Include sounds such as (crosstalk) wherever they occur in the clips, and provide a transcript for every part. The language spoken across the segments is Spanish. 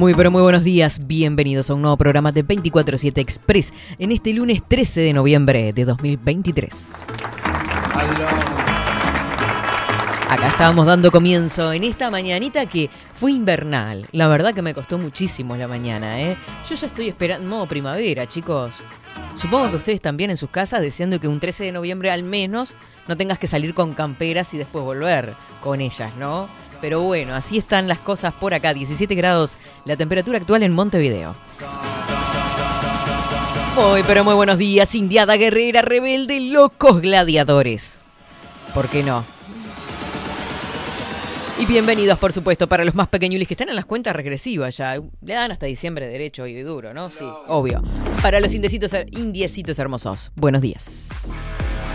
Muy pero muy buenos días, bienvenidos a un nuevo programa de 24-7 Express en este lunes 13 de noviembre de 2023. Acá estábamos dando comienzo en esta mañanita que fue invernal. La verdad que me costó muchísimo la mañana, ¿eh? Yo ya estoy esperando modo primavera, chicos. Supongo que ustedes también en sus casas deseando que un 13 de noviembre al menos no tengas que salir con camperas y después volver con ellas, ¿no? Pero bueno, así están las cosas por acá. 17 grados la temperatura actual en Montevideo. Muy, pero muy buenos días, Indiada Guerrera, rebelde, locos gladiadores. ¿Por qué no? Y bienvenidos, por supuesto, para los más pequeñulis que están en las cuentas regresivas ya. Le dan hasta diciembre derecho y duro, ¿no? Sí, obvio. Para los indiecitos, indiecitos hermosos. Buenos días.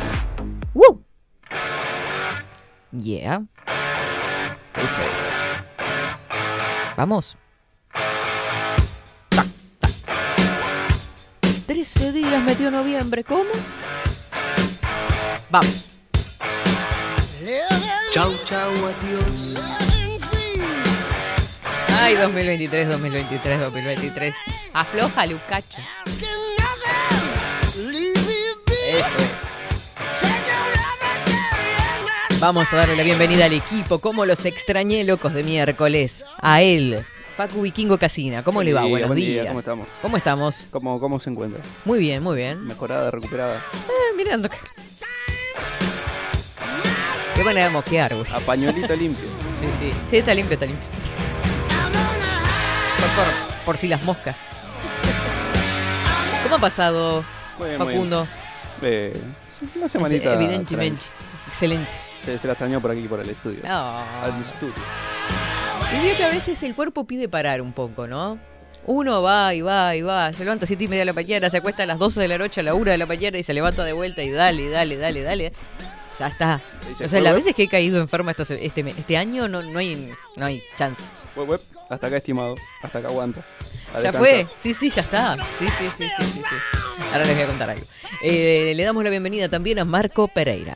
¡Woo! Yeah. Eso es. Vamos. Tac, tac. 13 días metió noviembre, ¿cómo? Vamos. Chau, chau, adiós. Ay, 2023, 2023, 2023. Afloja, Lucacho. Eso es. Vamos a darle la bienvenida al equipo. ¿Cómo los extrañé, locos de miércoles? A él, Facu Vikingo Casina. ¿Cómo le va? Buenos buen día, días. ¿cómo estamos? ¿Cómo estamos? ¿Cómo, ¿Cómo se encuentra? Muy bien, muy bien. ¿Mejorada, recuperada? Eh, mirando. que- Qué manera de mosquear, güey. A pañuelito limpio. Sí, sí. Sí, está limpio, está limpio. Por, por, por si las moscas. ¿Cómo ha pasado, Muy bien, muy bien. Facundo? Eh, una semanita. Evidentemente. Excelente. Se, se la extrañó por aquí, por el estudio. Ah. Al estudio. Y veo que a veces el cuerpo pide parar un poco, ¿no? Uno va y va y va, se levanta a 7 y media de la mañana, se acuesta a las 12 de la noche, a la 1 de la mañana y se levanta de vuelta y dale, dale, dale, dale. Ya está. O sea, las "Web, veces que he caído enferma este, me- este año no, no, hay, no hay chance. Hasta acá, estimado. Hasta acá aguanta. A Ya descansar. fue, sí, sí, ya está. Sí, sí, sí, sí, sí, sí. Ahora les voy a contar algo. Eh, le damos la bienvenida también a Marco Pereira.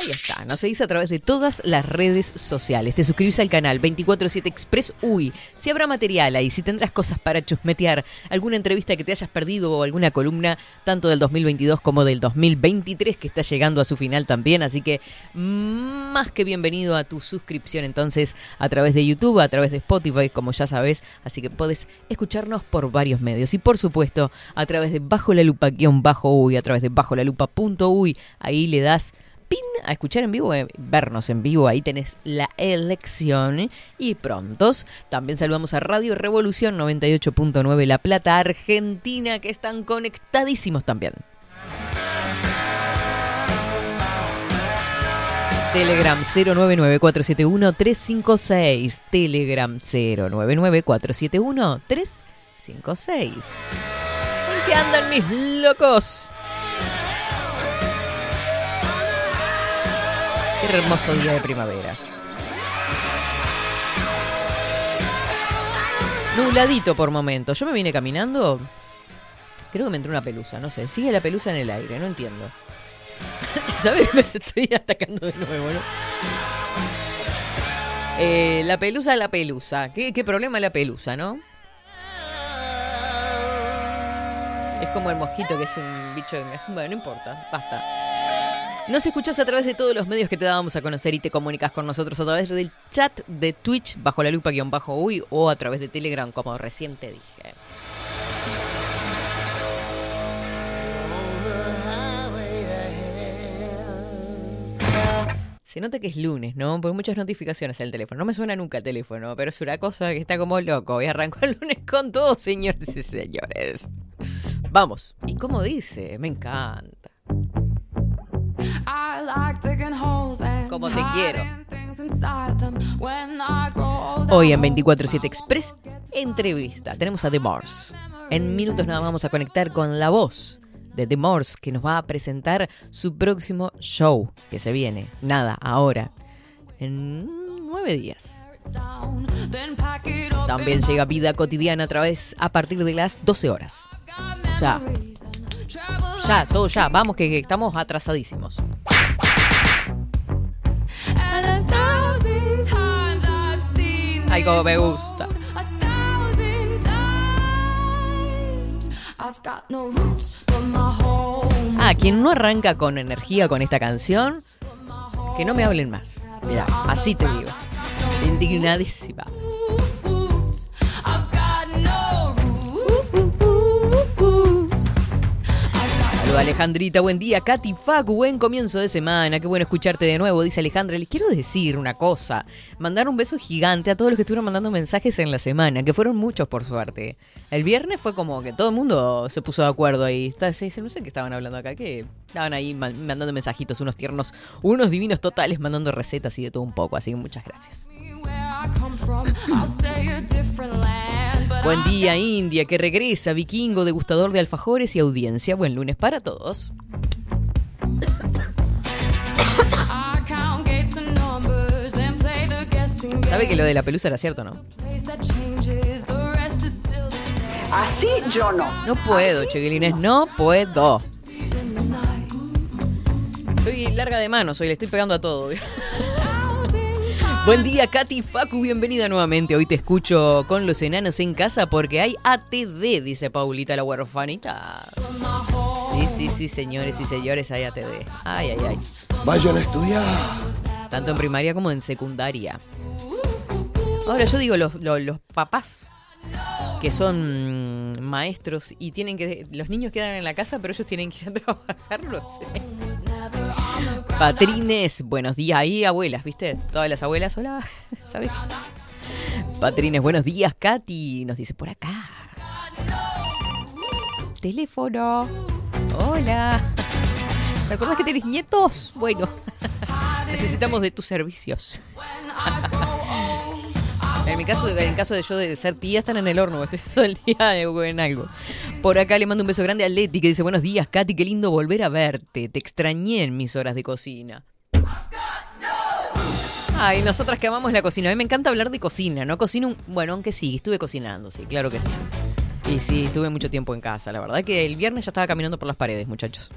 Ahí está, nos seguís a través de todas las redes sociales. Te suscribís al canal 247 Express UI. Si habrá material ahí, si tendrás cosas para chusmetear, alguna entrevista que te hayas perdido o alguna columna, tanto del 2022 como del 2023, que está llegando a su final también. Así que mm, más que bienvenido a tu suscripción entonces a través de YouTube, a través de Spotify, como ya sabes. Así que podés escucharnos por varios medios. Y por supuesto, a través de Bajo la Lupa guion bajo UI, a través de bajo la lupa punto UI. Ahí le das pin a escuchar en vivo, eh, vernos en vivo, ahí tenés la elección y prontos. También saludamos a Radio Revolución 98.9 La Plata, Argentina, que están conectadísimos también. Telegram 099-471-356. Telegram 099-471-356. ¿En qué andan mis locos? Hermoso día de primavera. Nubladito por momentos. Yo me vine caminando. Creo que me entró una pelusa, no sé. Sigue la pelusa en el aire, no entiendo. (laughs) ¿Sabes? Me estoy atacando de nuevo, ¿no? Eh, la pelusa, la pelusa. ¿Qué, qué problema la pelusa, no? Es como el mosquito que es un bicho de... (laughs) Bueno, no importa, basta. Nos escuchás a través de todos los medios que te dábamos a conocer y te comunicas con nosotros a través del chat de Twitch bajo la lupa guion bajo uy o a través de Telegram como recién te dije. Se nota que es lunes, ¿no? Porque muchas notificaciones en el teléfono. No me suena nunca el teléfono, pero es una cosa que está como loco. Y arrancó el lunes con todo, señores y señores. Vamos. ¿Y cómo dice? Me encanta. Como te quiero. Hoy en 24-7 Express, entrevista. Tenemos a The Morse. En minutos más vamos a conectar con la voz de The Morse, que nos va a presentar su próximo show, que se viene, nada, ahora, en nueve días. También llega vida cotidiana a través a partir de las 12 horas. Ya. Ya, todo ya. Vamos que estamos atrasadísimos. Ay, como me gusta. Ah, quien no arranca con energía con esta canción, que no me hablen más. Mira, así te digo. Indignadísima. Alejandrita, buen día. Katy Facu, buen comienzo de semana. Qué bueno escucharte de nuevo, dice Alejandra. Les quiero decir una cosa. Mandar un beso gigante a todos los que estuvieron mandando mensajes en la semana, que fueron muchos por suerte. El viernes fue como que todo el mundo se puso de acuerdo ahí. No sé qué estaban hablando acá, que estaban ahí ma- mandando mensajitos, unos tiernos, unos divinos totales, mandando recetas y de todo un poco. Así que muchas gracias. Buen día, India, que regresa, vikingo, degustador de alfajores y audiencia. Buen lunes para todos. Sabe que lo de la pelusa era cierto, ¿no? Así yo no. No puedo, chiquilines, no puedo. Estoy larga de manos, hoy le estoy pegando a todo. Buen día, Katy Facu, bienvenida nuevamente. Hoy te escucho con los enanos en casa porque hay ATD, dice Paulita la huerfanita. Sí, sí, sí, señores y señores, hay ATD. Ay, ay, ay. Vayan a estudiar. Tanto en primaria como en secundaria. Ahora yo digo, los, los, los papás que son mm, maestros y tienen que... Los niños quedan en la casa, pero ellos tienen que ir a (laughs) trabajar, no sé. Patrines, buenos días. Ahí, abuelas, ¿viste? Todas las abuelas, hola. (laughs) ¿Sabes qué? Patrines, buenos días, Katy. Nos dice por acá. Teléfono. Hola. ¿Te acuerdas que tenés nietos? Bueno, (laughs) necesitamos de tus servicios. (laughs) En mi caso, en caso de yo de ser tía, están en el horno, estoy todo el día en algo. Por acá le mando un beso grande a Leti que dice, buenos días, Katy, qué lindo volver a verte. Te extrañé en mis horas de cocina. Ay, nosotras que amamos la cocina. A mí me encanta hablar de cocina, ¿no? Cocino, un- bueno, aunque sí, estuve cocinando, sí, claro que sí. Y sí, estuve mucho tiempo en casa. La verdad que el viernes ya estaba caminando por las paredes, muchachos.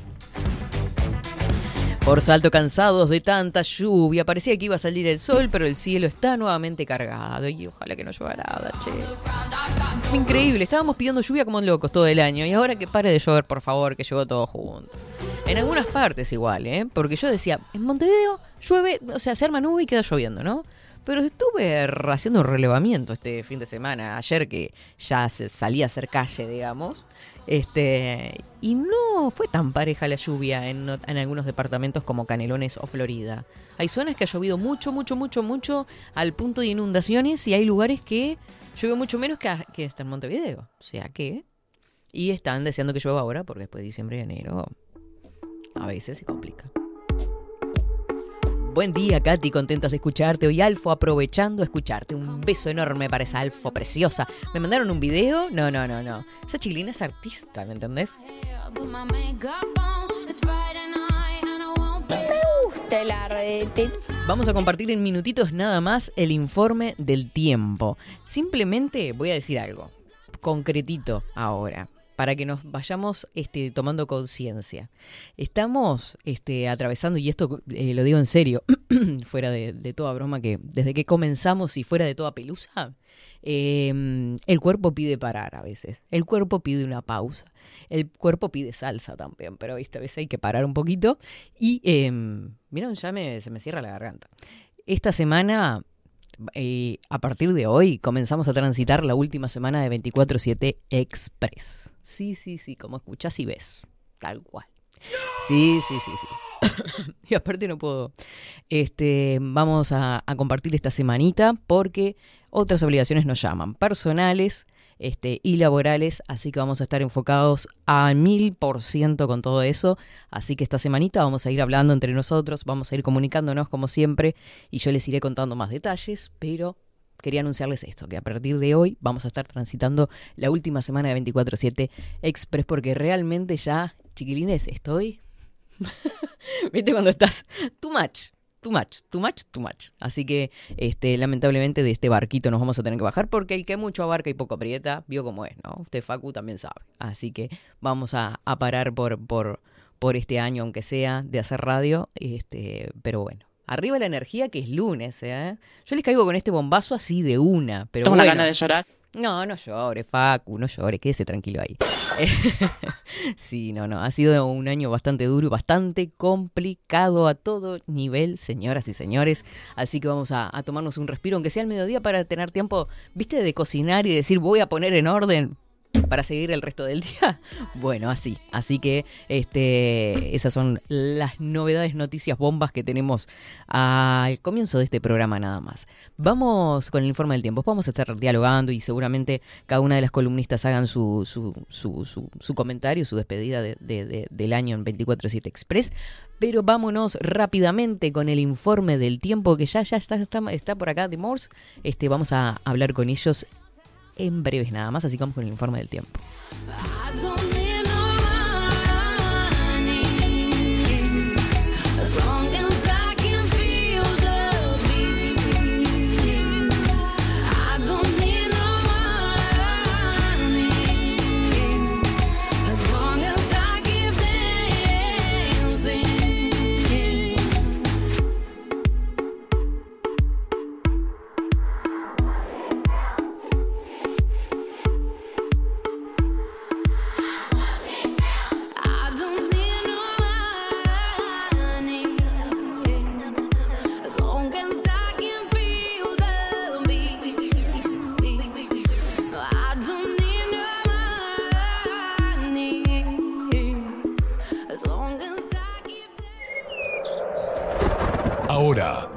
Por salto cansados de tanta lluvia, parecía que iba a salir el sol, pero el cielo está nuevamente cargado. Y ojalá que no llueva nada, che. Increíble, estábamos pidiendo lluvia como locos todo el año. Y ahora que pare de llover, por favor, que llegó todo junto. En algunas partes igual, ¿eh? Porque yo decía, en Montevideo llueve, o sea, se arma nube y queda lloviendo, ¿no? Pero estuve haciendo un relevamiento este fin de semana, ayer que ya se salía a hacer calle, digamos. Este, y no fue tan pareja la lluvia en, en algunos departamentos como Canelones o Florida. Hay zonas que ha llovido mucho, mucho, mucho, mucho al punto de inundaciones y hay lugares que llueve mucho menos que, a- que está en Montevideo. O sea que... Y están deseando que llueva ahora porque después de diciembre y enero a veces se complica. Buen día, Katy, contentas de escucharte. Hoy Alfo aprovechando a escucharte. Un beso enorme para esa Alfo preciosa. ¿Me mandaron un video? No, no, no, no. Esa chiquilina es artista, ¿me entendés? Te la redete. Vamos a compartir en minutitos nada más el informe del tiempo. Simplemente voy a decir algo, concretito ahora, para que nos vayamos este, tomando conciencia. Estamos este, atravesando, y esto eh, lo digo en serio, (clears throat) fuera de, toda broma, que desde que comenzamos y fuera de toda pelusa, eh, el cuerpo pide parar a veces, el cuerpo pide una pausa, el cuerpo pide salsa también, pero ¿viste? a veces hay que parar un poquito. Y, eh, vieron, ya me, se me cierra la garganta. Esta semana, eh, a partir de hoy, comenzamos a transitar la última semana de 24-7 Express. Sí, sí, sí, como escuchás y ves, tal cual. Sí, sí, sí, sí. (coughs) y aparte no puedo. Este, vamos a, a compartir esta semanita porque otras obligaciones nos llaman, personales, este, y laborales, así que vamos a estar enfocados a mil por ciento con todo eso. Así que esta semanita vamos a ir hablando entre nosotros, vamos a ir comunicándonos como siempre y yo les iré contando más detalles, pero quería anunciarles esto, que a partir de hoy vamos a estar transitando la última semana de 24/7 Express porque realmente ya, chiquilines, estoy... (laughs) ¿Viste cuando estás too much? Too much, too much, too much. Así que, este, lamentablemente, de este barquito nos vamos a tener que bajar porque el que mucho abarca y poco aprieta, vio cómo es, ¿no? Usted, Facu, también sabe. Así que vamos a, a parar por, por, por este año, aunque sea, de hacer radio. Este, pero bueno, Arriba la energía que es lunes, ¿eh? Yo les caigo con este bombazo así de una, pero Tengo bueno. una gana de llorar. No, no llore, Facu, no llore, quédese tranquilo ahí. (laughs) sí, no, no, ha sido un año bastante duro y bastante complicado a todo nivel, señoras y señores. Así que vamos a, a tomarnos un respiro, aunque sea al mediodía, para tener tiempo, viste, de cocinar y decir, voy a poner en orden para seguir el resto del día. (laughs) Bueno, así. Así que este, esas son las novedades, noticias, bombas que tenemos al comienzo de este programa nada más. Vamos con el informe del tiempo. Vamos a estar dialogando y seguramente cada una de las columnistas hagan su, su, su, su, comentario, su despedida de, de, de, del año en 24-7 Express. Pero vámonos rápidamente con el informe del tiempo que ya, ya está, está, está por acá de Morse. Este, vamos a hablar con ellos en breves nada más, así vamos con el informe del tiempo.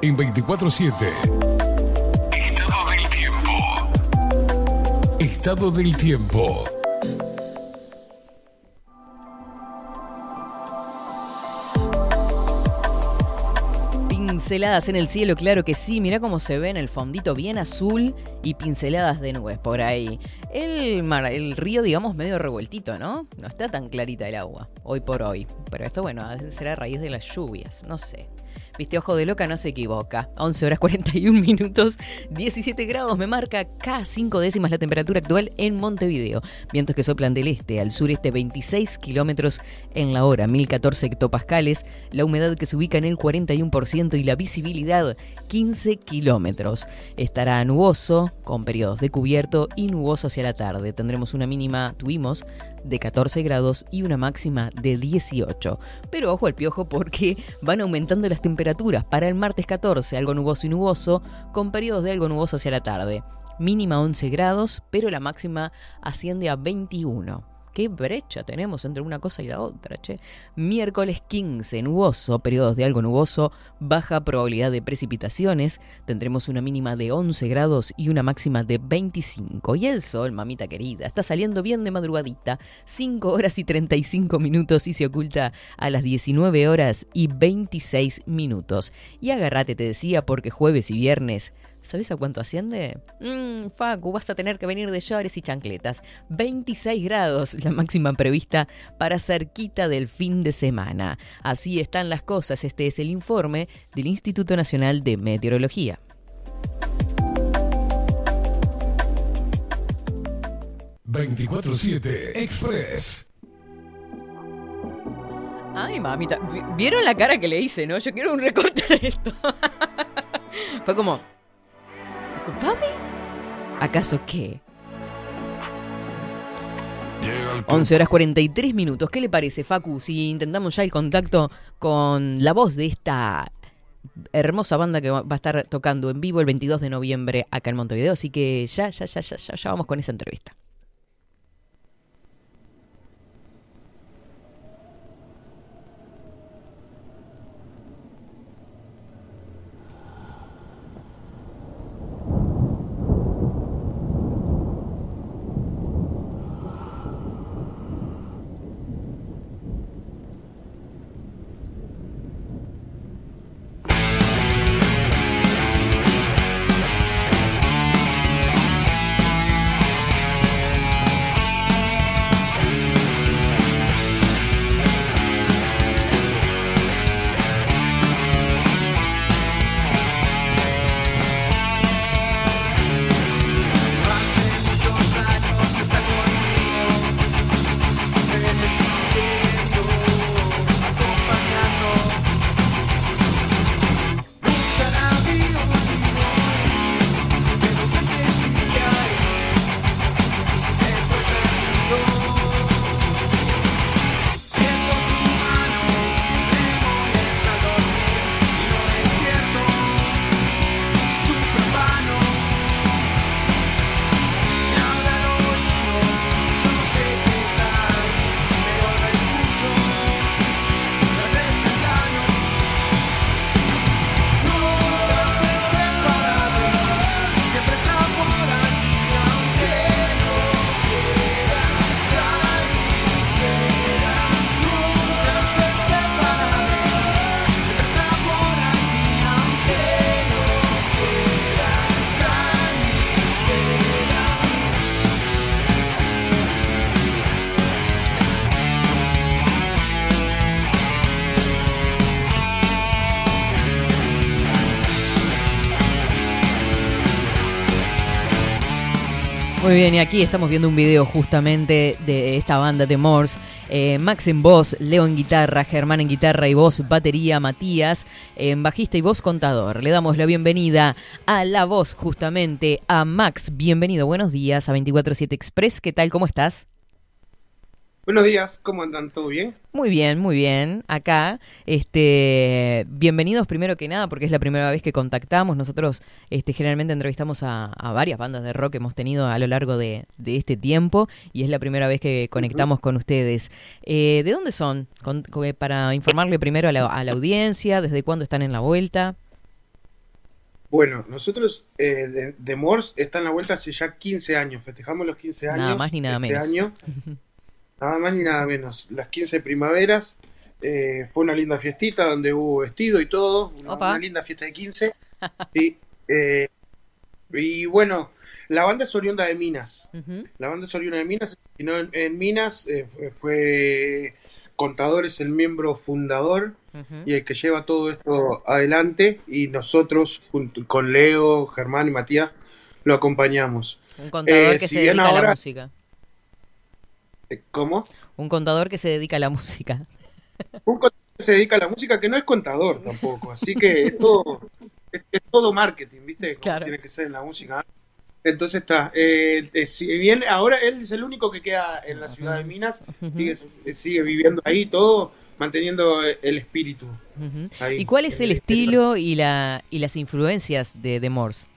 En 24-7. Estado del tiempo. Estado del tiempo. Pinceladas en el cielo, claro que sí. Mira cómo se ve en el fondito bien azul y pinceladas de nubes por ahí. El mar, el río, digamos, medio revueltito, ¿no? No está tan clarita el agua, hoy por hoy. Pero esto, bueno, será a raíz de las lluvias, no sé. Viste, ojo de loca no se equivoca. 11 horas 41 minutos, 17 grados me marca K5 décimas la temperatura actual en Montevideo. Vientos que soplan del este al sureste 26 kilómetros en la hora, 1014 hectopascales. La humedad que se ubica en el 41% y la visibilidad 15 kilómetros. Estará nuboso, con periodos de cubierto y nuboso hacia la tarde. Tendremos una mínima, tuvimos, de 14 grados y una máxima de 18. Pero ojo al piojo porque van aumentando las temperaturas. Para el martes 14, algo nuboso y nuboso, con periodos de algo nuboso hacia la tarde. Mínima 11 grados, pero la máxima asciende a 21. Qué brecha tenemos entre una cosa y la otra, che. Miércoles 15, nuboso, periodos de algo nuboso, baja probabilidad de precipitaciones. Tendremos una mínima de 11 grados y una máxima de 25. Y el sol, mamita querida, está saliendo bien de madrugadita. 5 horas y 35 minutos y se oculta a las 19 horas y 26 minutos. Y agárrate, te decía, porque jueves y viernes ¿Sabes a cuánto asciende? Mmm, Facu, vas a tener que venir de llores y chancletas. 26 grados, la máxima prevista para cerquita del fin de semana. Así están las cosas. Este es el informe del Instituto Nacional de Meteorología. ...24-7 Express. Ay, mamita, ¿vieron la cara que le hice, no? Yo quiero un recorte de esto. (laughs) Fue como, ¿Disculpame? ¿Acaso qué? 11 horas 43 minutos. ¿Qué le parece, Facu, si intentamos ya el contacto con la voz de esta hermosa banda que va a estar tocando en vivo el 22 de noviembre acá en Montevideo? Así que ya, ya, ya, ya, ya, ya vamos con esa entrevista. Muy bien, y aquí estamos viendo un video justamente de esta banda de Morse. Eh, Max en voz, Leo en guitarra, Germán en guitarra y voz, batería, Matías en bajista y voz contador. Le damos la bienvenida a la voz justamente a Max. Bienvenido, buenos días a 247 Express. ¿Qué tal? ¿Cómo estás? Buenos días, ¿cómo andan? ¿Todo bien? Muy bien, muy bien. Acá, este, bienvenidos primero que nada, porque es la primera vez que contactamos. Nosotros, este, generalmente entrevistamos a, varias bandas de rock que hemos tenido a lo largo de, este tiempo y es la primera vez que conectamos con ustedes. Eh, ¿De dónde son? para informarle primero a la, audiencia, ¿desde cuándo están en la vuelta? Bueno, nosotros eh, de, de, Morse está en la vuelta hace ya 15 años. Festejamos los 15 años. Nada más ni nada este menos. Año. (laughs) nada más ni nada menos. Las 15 primaveras. Eh, fue una linda fiestita donde hubo vestido y todo. Una, linda fiesta de 15. sí, eh, y bueno, la banda es oriunda de Minas. La banda es oriunda de Minas. Y en, Minas eh, fue, Contador es el miembro fundador y el que lleva todo esto adelante. Y nosotros, junto con Leo, Germán y Matías, lo acompañamos. Un contador que se dedica a la música. ¿Cómo? Un contador que se dedica a la música. (laughs) Un contador que se dedica a la música que no es contador tampoco, así que es todo, es, todo marketing, ¿viste? Como tiene que ser en la música. Entonces está, eh, eh, si bien ahora él es el único que queda en la ciudad de Minas, sigue, sigue viviendo ahí todo, manteniendo el espíritu. ¿Y cuál es el estilo y, la, y las influencias de, de Morse?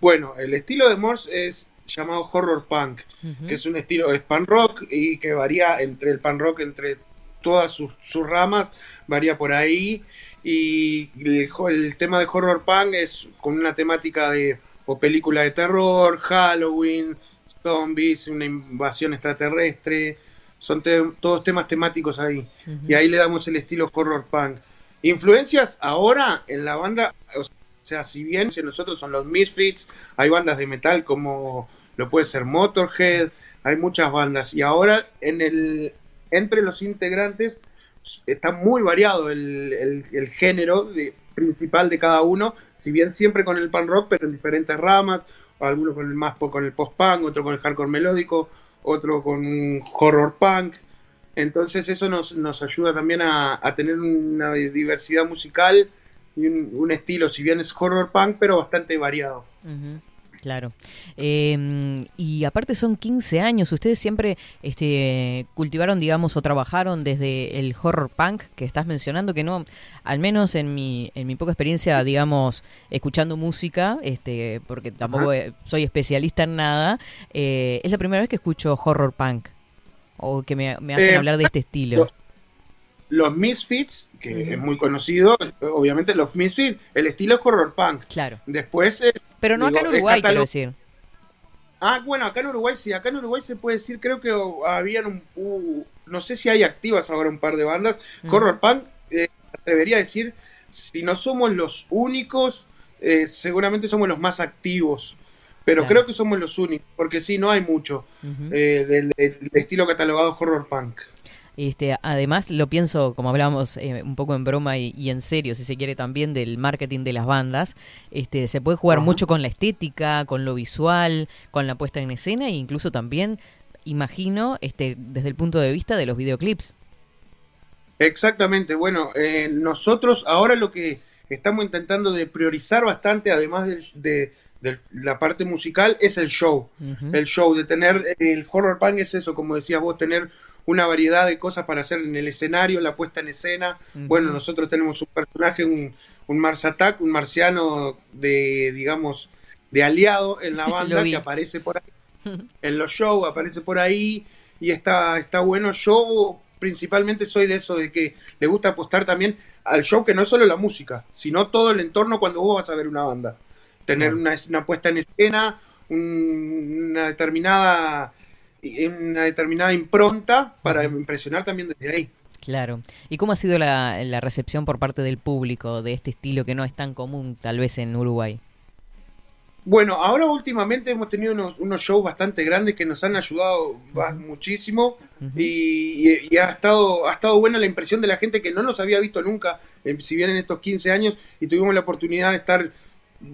Bueno, el estilo de Morse es llamado horror punk, que es un estilo, es pan rock y que varía entre el pan rock, entre todas sus, ramas, varía por ahí. Y el, tema de horror punk es con una temática de o película de terror, Halloween, zombies, una invasión extraterrestre, son todos temas temáticos ahí. Y ahí le damos el estilo horror punk. Influencias ahora en la banda, o sea, si bien si nosotros son los Misfits, hay bandas de metal como lo puede ser Motorhead, hay muchas bandas. Y ahora en el, entre los integrantes está muy variado el, género principal de cada uno, si bien siempre con el pan rock, pero en diferentes ramas, algunos con el más con el post-punk, otro con el hardcore melódico, otro con horror punk. Entonces eso nos, nos ayuda también a, tener una diversidad musical y un, estilo, si bien es horror punk, pero bastante variado. Claro. Em, y aparte son 15 años. Ustedes siempre este, cultivaron, digamos, o trabajaron desde el horror punk que estás mencionando, que no, al menos en mi, en mi poca experiencia, digamos, escuchando música, este, porque tampoco soy especialista en nada, eh, es la primera vez que escucho horror punk. O que me, hacen eh, hablar de este estilo. Los Misfits, que es muy conocido, obviamente los Misfits, el estilo es horror punk. Claro. Después eh, pero no acá en Uruguay, quiero decir. Ah, bueno, acá en Uruguay sí, acá en Uruguay se puede decir, creo que habían un, no sé si hay activas ahora un par de bandas. Mm. Horror Punk, eh, atrevería a decir, si no somos los únicos, eh, seguramente somos los más activos. Pero creo que somos los únicos, porque sí, no hay mucho eh, del, estilo catalogado horror punk. Este, además, lo pienso, como hablábamos eh, un poco en broma y, en serio, si se quiere también, del marketing de las bandas. Este, se puede jugar mucho con la estética, con lo visual, con la puesta en escena e incluso también, imagino, este, desde el punto de vista de los videoclips. Exactamente. Bueno, eh, nosotros ahora lo que estamos intentando de priorizar bastante, además de, la parte musical, es el show. El show, de tener el horror punk es eso, como decías vos, tener una variedad de cosas para hacer en el escenario, la puesta en escena. Bueno, nosotros tenemos un personaje, un, un Mars Attack, un marciano de, digamos, de aliado en la (laughs) banda que aparece por ahí. (laughs) en los shows aparece por ahí y está, está bueno. Yo principalmente soy de eso, de que le gusta apostar también al show, que no es solo la música, sino todo el entorno cuando vos vas a ver una banda. Tener una, una puesta en escena, una determinada una determinada impronta para impresionar también desde ahí. Claro. ¿Y cómo ha sido la, recepción por parte del público de este estilo que no es tan común tal vez en Uruguay? Bueno, ahora últimamente hemos tenido unos, unos shows bastante grandes que nos han ayudado muchísimo y, ha, estado, ha estado buena la impresión de la gente que no nos había visto nunca, eh, si bien en estos 15 años, y tuvimos la oportunidad de estar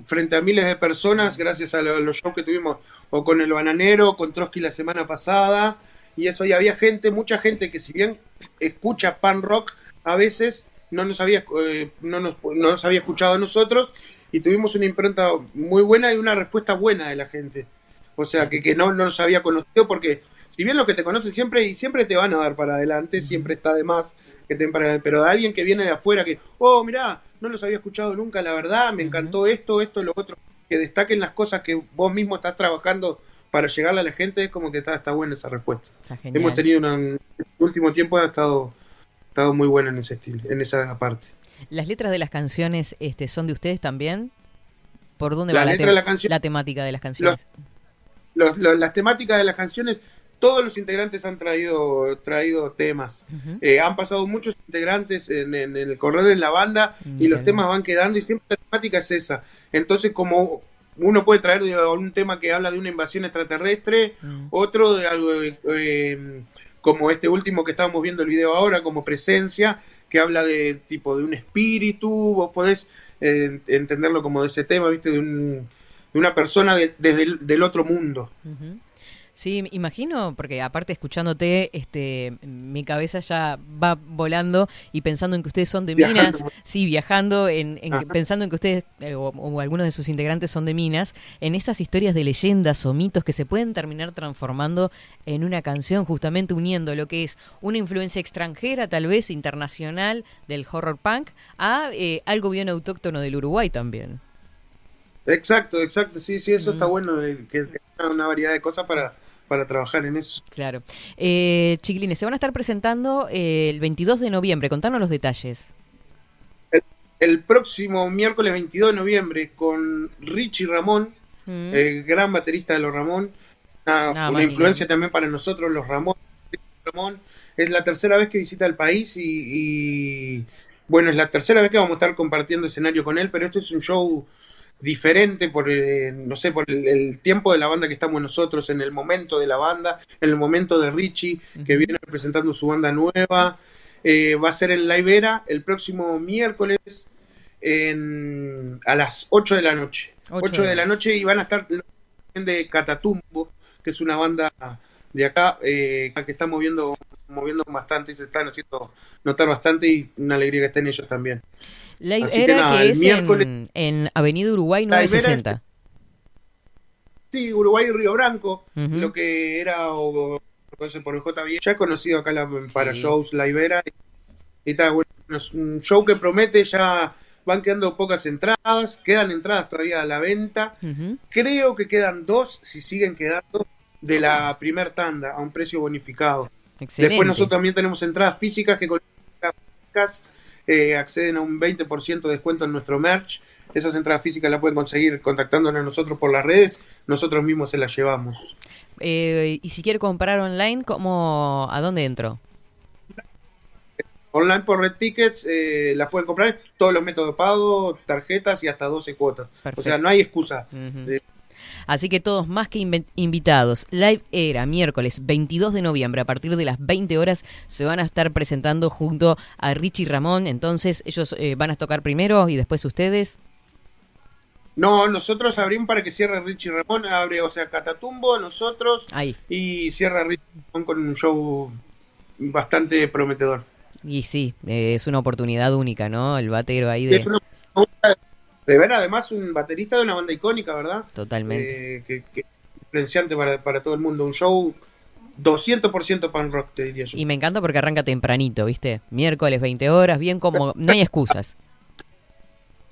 frente a miles de personas gracias a los shows que tuvimos o con el bananero, con Trotsky la semana pasada y eso y había gente, mucha gente que si bien escucha pan rock a veces no nos había eh, no, nos, no nos había escuchado a nosotros y tuvimos una impronta muy buena y una respuesta buena de la gente. O sea, que, que no, no nos había conocido porque si bien los que te conocen siempre y siempre te van a dar para adelante, siempre está de más que te para pero de alguien que viene de afuera que, oh, mirá, no los había escuchado nunca, la verdad, me encantó esto, esto, lo otro, que destaquen las cosas que vos mismo estás trabajando para llegarle a la gente, es como que está, está buena esa respuesta. Hemos tenido una, en el último tiempo ha estado, estado muy buena en ese estilo, en esa parte. ¿Las letras de las canciones este, son de ustedes también? ¿Por dónde va la, la, la, temática de las canciones? Los, los, las temáticas de las canciones todos los integrantes han traído, traído temas. eh, han pasado muchos integrantes en, en, el correo de la banda y los temas van quedando y siempre la temática es esa. Entonces, como uno puede traer un tema que habla de una invasión extraterrestre, otro de algo eh, como este último que estábamos viendo el video ahora, como presencia, que habla de tipo de un espíritu, vos podés eh, entenderlo como de ese tema, viste, de, un, de una persona de, desde el del otro mundo. Sí, imagino, porque aparte escuchándote, este, mi cabeza ya va volando y pensando en que ustedes son de Minas, sí, viajando, en, en pensando en que ustedes eh, o, o, algunos de sus integrantes son de Minas, en estas historias de leyendas o mitos que se pueden terminar transformando en una canción, justamente uniendo lo que es una influencia extranjera, tal vez internacional, del horror punk, a eh, algo bien autóctono del Uruguay también. Exacto, exacto, sí, sí, eso mm. está bueno, que, que una variedad de cosas para para trabajar en eso. Claro. Eh, chiquilines, se van a estar presentando eh, el 22 de noviembre. Contanos los detalles. El, el, próximo miércoles 22 de noviembre con Richie Ramón, mm. el gran baterista de los Ramón. Una, ah, una influencia también para nosotros, los Ramón. Ramón. Es la tercera vez que visita el país y, y, bueno, es la tercera vez que vamos a estar compartiendo escenario con él, pero este es un show diferente por, eh, no sé, por el, el, tiempo de la banda que estamos nosotros, en el momento de la banda, en el momento de Richie, que viene presentando su banda nueva. Eh, va a ser en La Ibera el próximo miércoles en, a las 8 de la noche. 8, 8 de la noche y van a estar de Catatumbo, que es una banda de acá eh, que está moviendo, moviendo bastante y se están haciendo notar bastante y una alegría que estén ellos también. La Así era que, nada, que es miércoles... en, en, Avenida Uruguay 960. Es, sí, Uruguay y Río Branco, uh -huh. lo que era o, o, por el JB. Ya he conocido acá la, para sí. shows La Ibera. Y, y tal, bueno, es un show que promete ya van quedando pocas entradas, quedan entradas todavía a la venta. Uh -huh. Creo que quedan dos, si siguen quedando, de la primer tanda a un precio bonificado. Excelente. Después nosotros también tenemos entradas físicas que con eh, acceden a un 20% de descuento en nuestro merch. Esas entradas físicas las pueden conseguir contactándonos a nosotros por las redes, nosotros mismos se las llevamos. Eh, y si quiere comprar online, ¿cómo, ¿a dónde entro? Online por Red Tickets, eh, las pueden comprar todos los métodos de pago, tarjetas y hasta 12 cuotas. Perfecto. O sea, no hay excusa. Uh -huh. Así que todos más que inv invitados. Live Era, miércoles 22 de noviembre, a partir de las 20 horas, se van a estar presentando junto a Richie Ramón. Entonces, ellos eh, van a tocar primero y después ustedes. No, nosotros abrimos para que cierre Richie Ramón, abre, o sea, Catatumbo, nosotros, Ahí. y cierra Richie Ramón con un show bastante prometedor. Y sí, eh, es una oportunidad única, ¿no? El batero ahí de... Es una de ver además un baterista de una banda icónica, ¿verdad? Totalmente. Eh, que, que influenciante para, para, todo el mundo. Un show 200% pan rock, te diría yo. Y me encanta porque arranca tempranito, ¿viste? Miércoles, 20 horas, bien como... No hay excusas.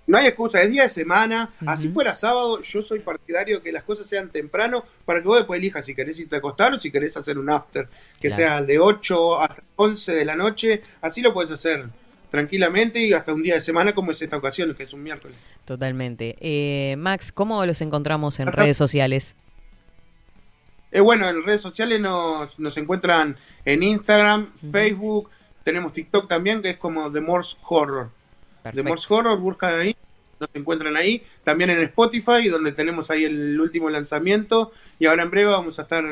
No hay excusa, es día de semana. Uh -huh. Así fuera sábado, yo soy partidario de que las cosas sean temprano para que vos después elijas si querés irte a acostar o si querés hacer un after. Que claro. sea de 8 a 11 de la noche. Así lo puedes hacer tranquilamente y hasta un día de semana como es esta ocasión, que es un miércoles. Totalmente. Eh, Max, ¿cómo los encontramos en Ajá. redes sociales? Eh, bueno, en redes sociales nos, nos encuentran en Instagram, uh -huh. Facebook, tenemos TikTok también, que es como The Morse Horror. Perfecto. The Morse Horror, buscan ahí, nos encuentran ahí. También en Spotify, donde tenemos ahí el último lanzamiento. Y ahora en breve vamos a estar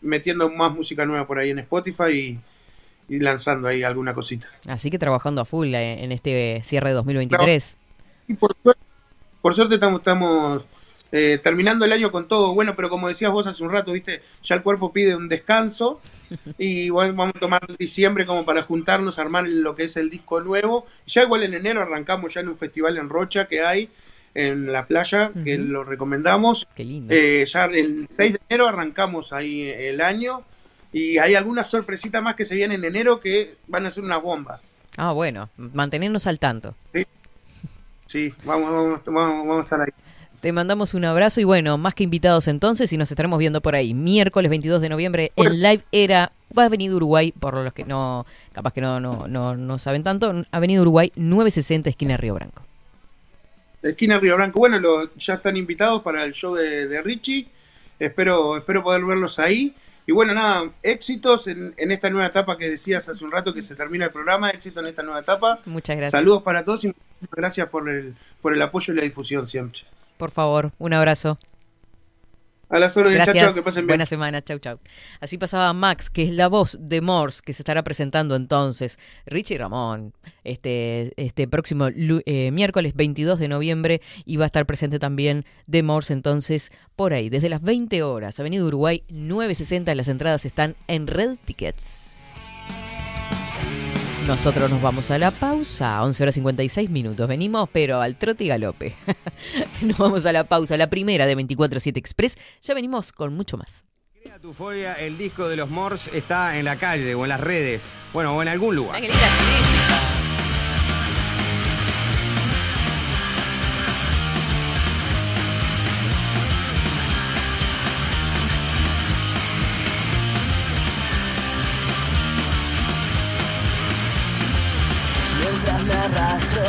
metiendo más música nueva por ahí en Spotify y y lanzando ahí alguna cosita. Así que trabajando a full eh, en este cierre de 2023. Y por suerte, por suerte estamos, estamos eh, terminando el año con todo bueno, pero como decías vos hace un rato, viste, ya el cuerpo pide un descanso (laughs) y bueno, vamos a tomar diciembre como para juntarnos, armar lo que es el disco nuevo. Ya igual en enero arrancamos ya en un festival en Rocha que hay en la playa, que lo recomendamos. Qué lindo. Eh, ya el 6 de enero arrancamos ahí el año y hay algunas sorpresitas más que se vienen en enero que van a ser unas bombas. Ah, bueno, mantenernos al tanto. Sí, vamos, vamos, vamos, vamos a estar ahí. Te mandamos un abrazo y bueno, más que invitados entonces y nos estaremos viendo por ahí. Miércoles 22 de noviembre en Live Era, va a venir Uruguay, por los que no, capaz que no, no, no, no saben tanto, Avenida Uruguay 960, esquina Río Branco. Esquina Río Branco, bueno, lo, ya están invitados para el show de, de Richie, espero, espero poder verlos ahí. Y bueno, nada, éxitos en, en, esta nueva etapa que decías hace un rato que se termina el programa, éxito en esta nueva etapa. Muchas gracias. Saludos para todos y gracias por el, por el apoyo y la difusión siempre. Por favor, un abrazo. A las órdenes, Gracias. chao, chao, que pasen bien. Buena semana, chau, chau. Así pasaba Max, que es la voz de Morse, que se estará presentando entonces. Richie Ramón, este, este próximo eh, miércoles 22 de noviembre, y va a estar presente también de Morse, entonces, por ahí, desde las 20 horas, Avenida Uruguay 960, las entradas están en Red Tickets. Nosotros nos vamos a la pausa, 11 horas 56 minutos. Venimos, pero al trote y galope. (laughs) nos vamos a la pausa, la primera de 24-7 Express. Ya venimos con mucho más. Crea tu fobia, el disco de los Mors está en la calle o en las redes, bueno, o en algún lugar. Arrastro,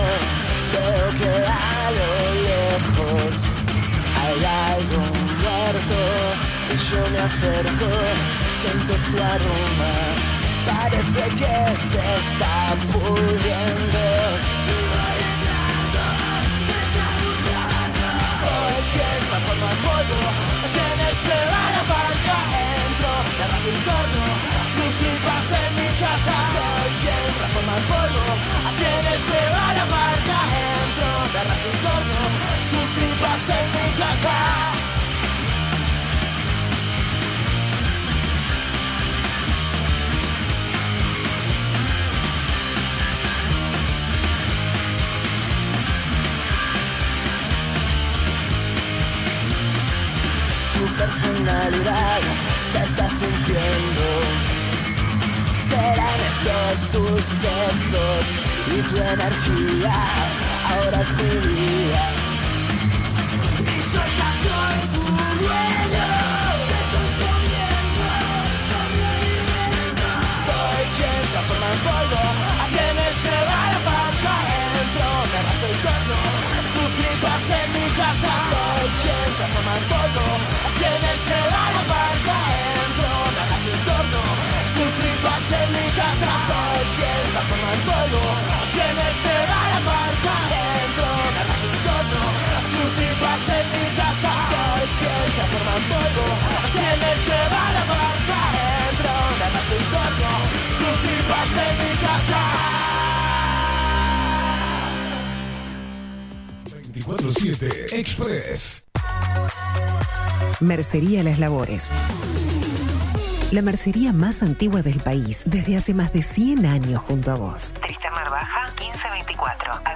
veo que a lo lejos hay algo muerto y yo me acerco, siento su aroma, parece que se está pudriendo. Soy quien transforma en polvo, quien se va la barca, entro, me arrastro en se está sintiendo. Serán estos tus sesos y tu energía, ahora es mi vida. Y yo ya soy tu polvo a quienes se va la barca entro, me arrastro el torno, sus tripas en mi casa. 24-7 Express. Mercería Las Labores. La mercería más antigua del país, desde hace más de 100 años junto a vos.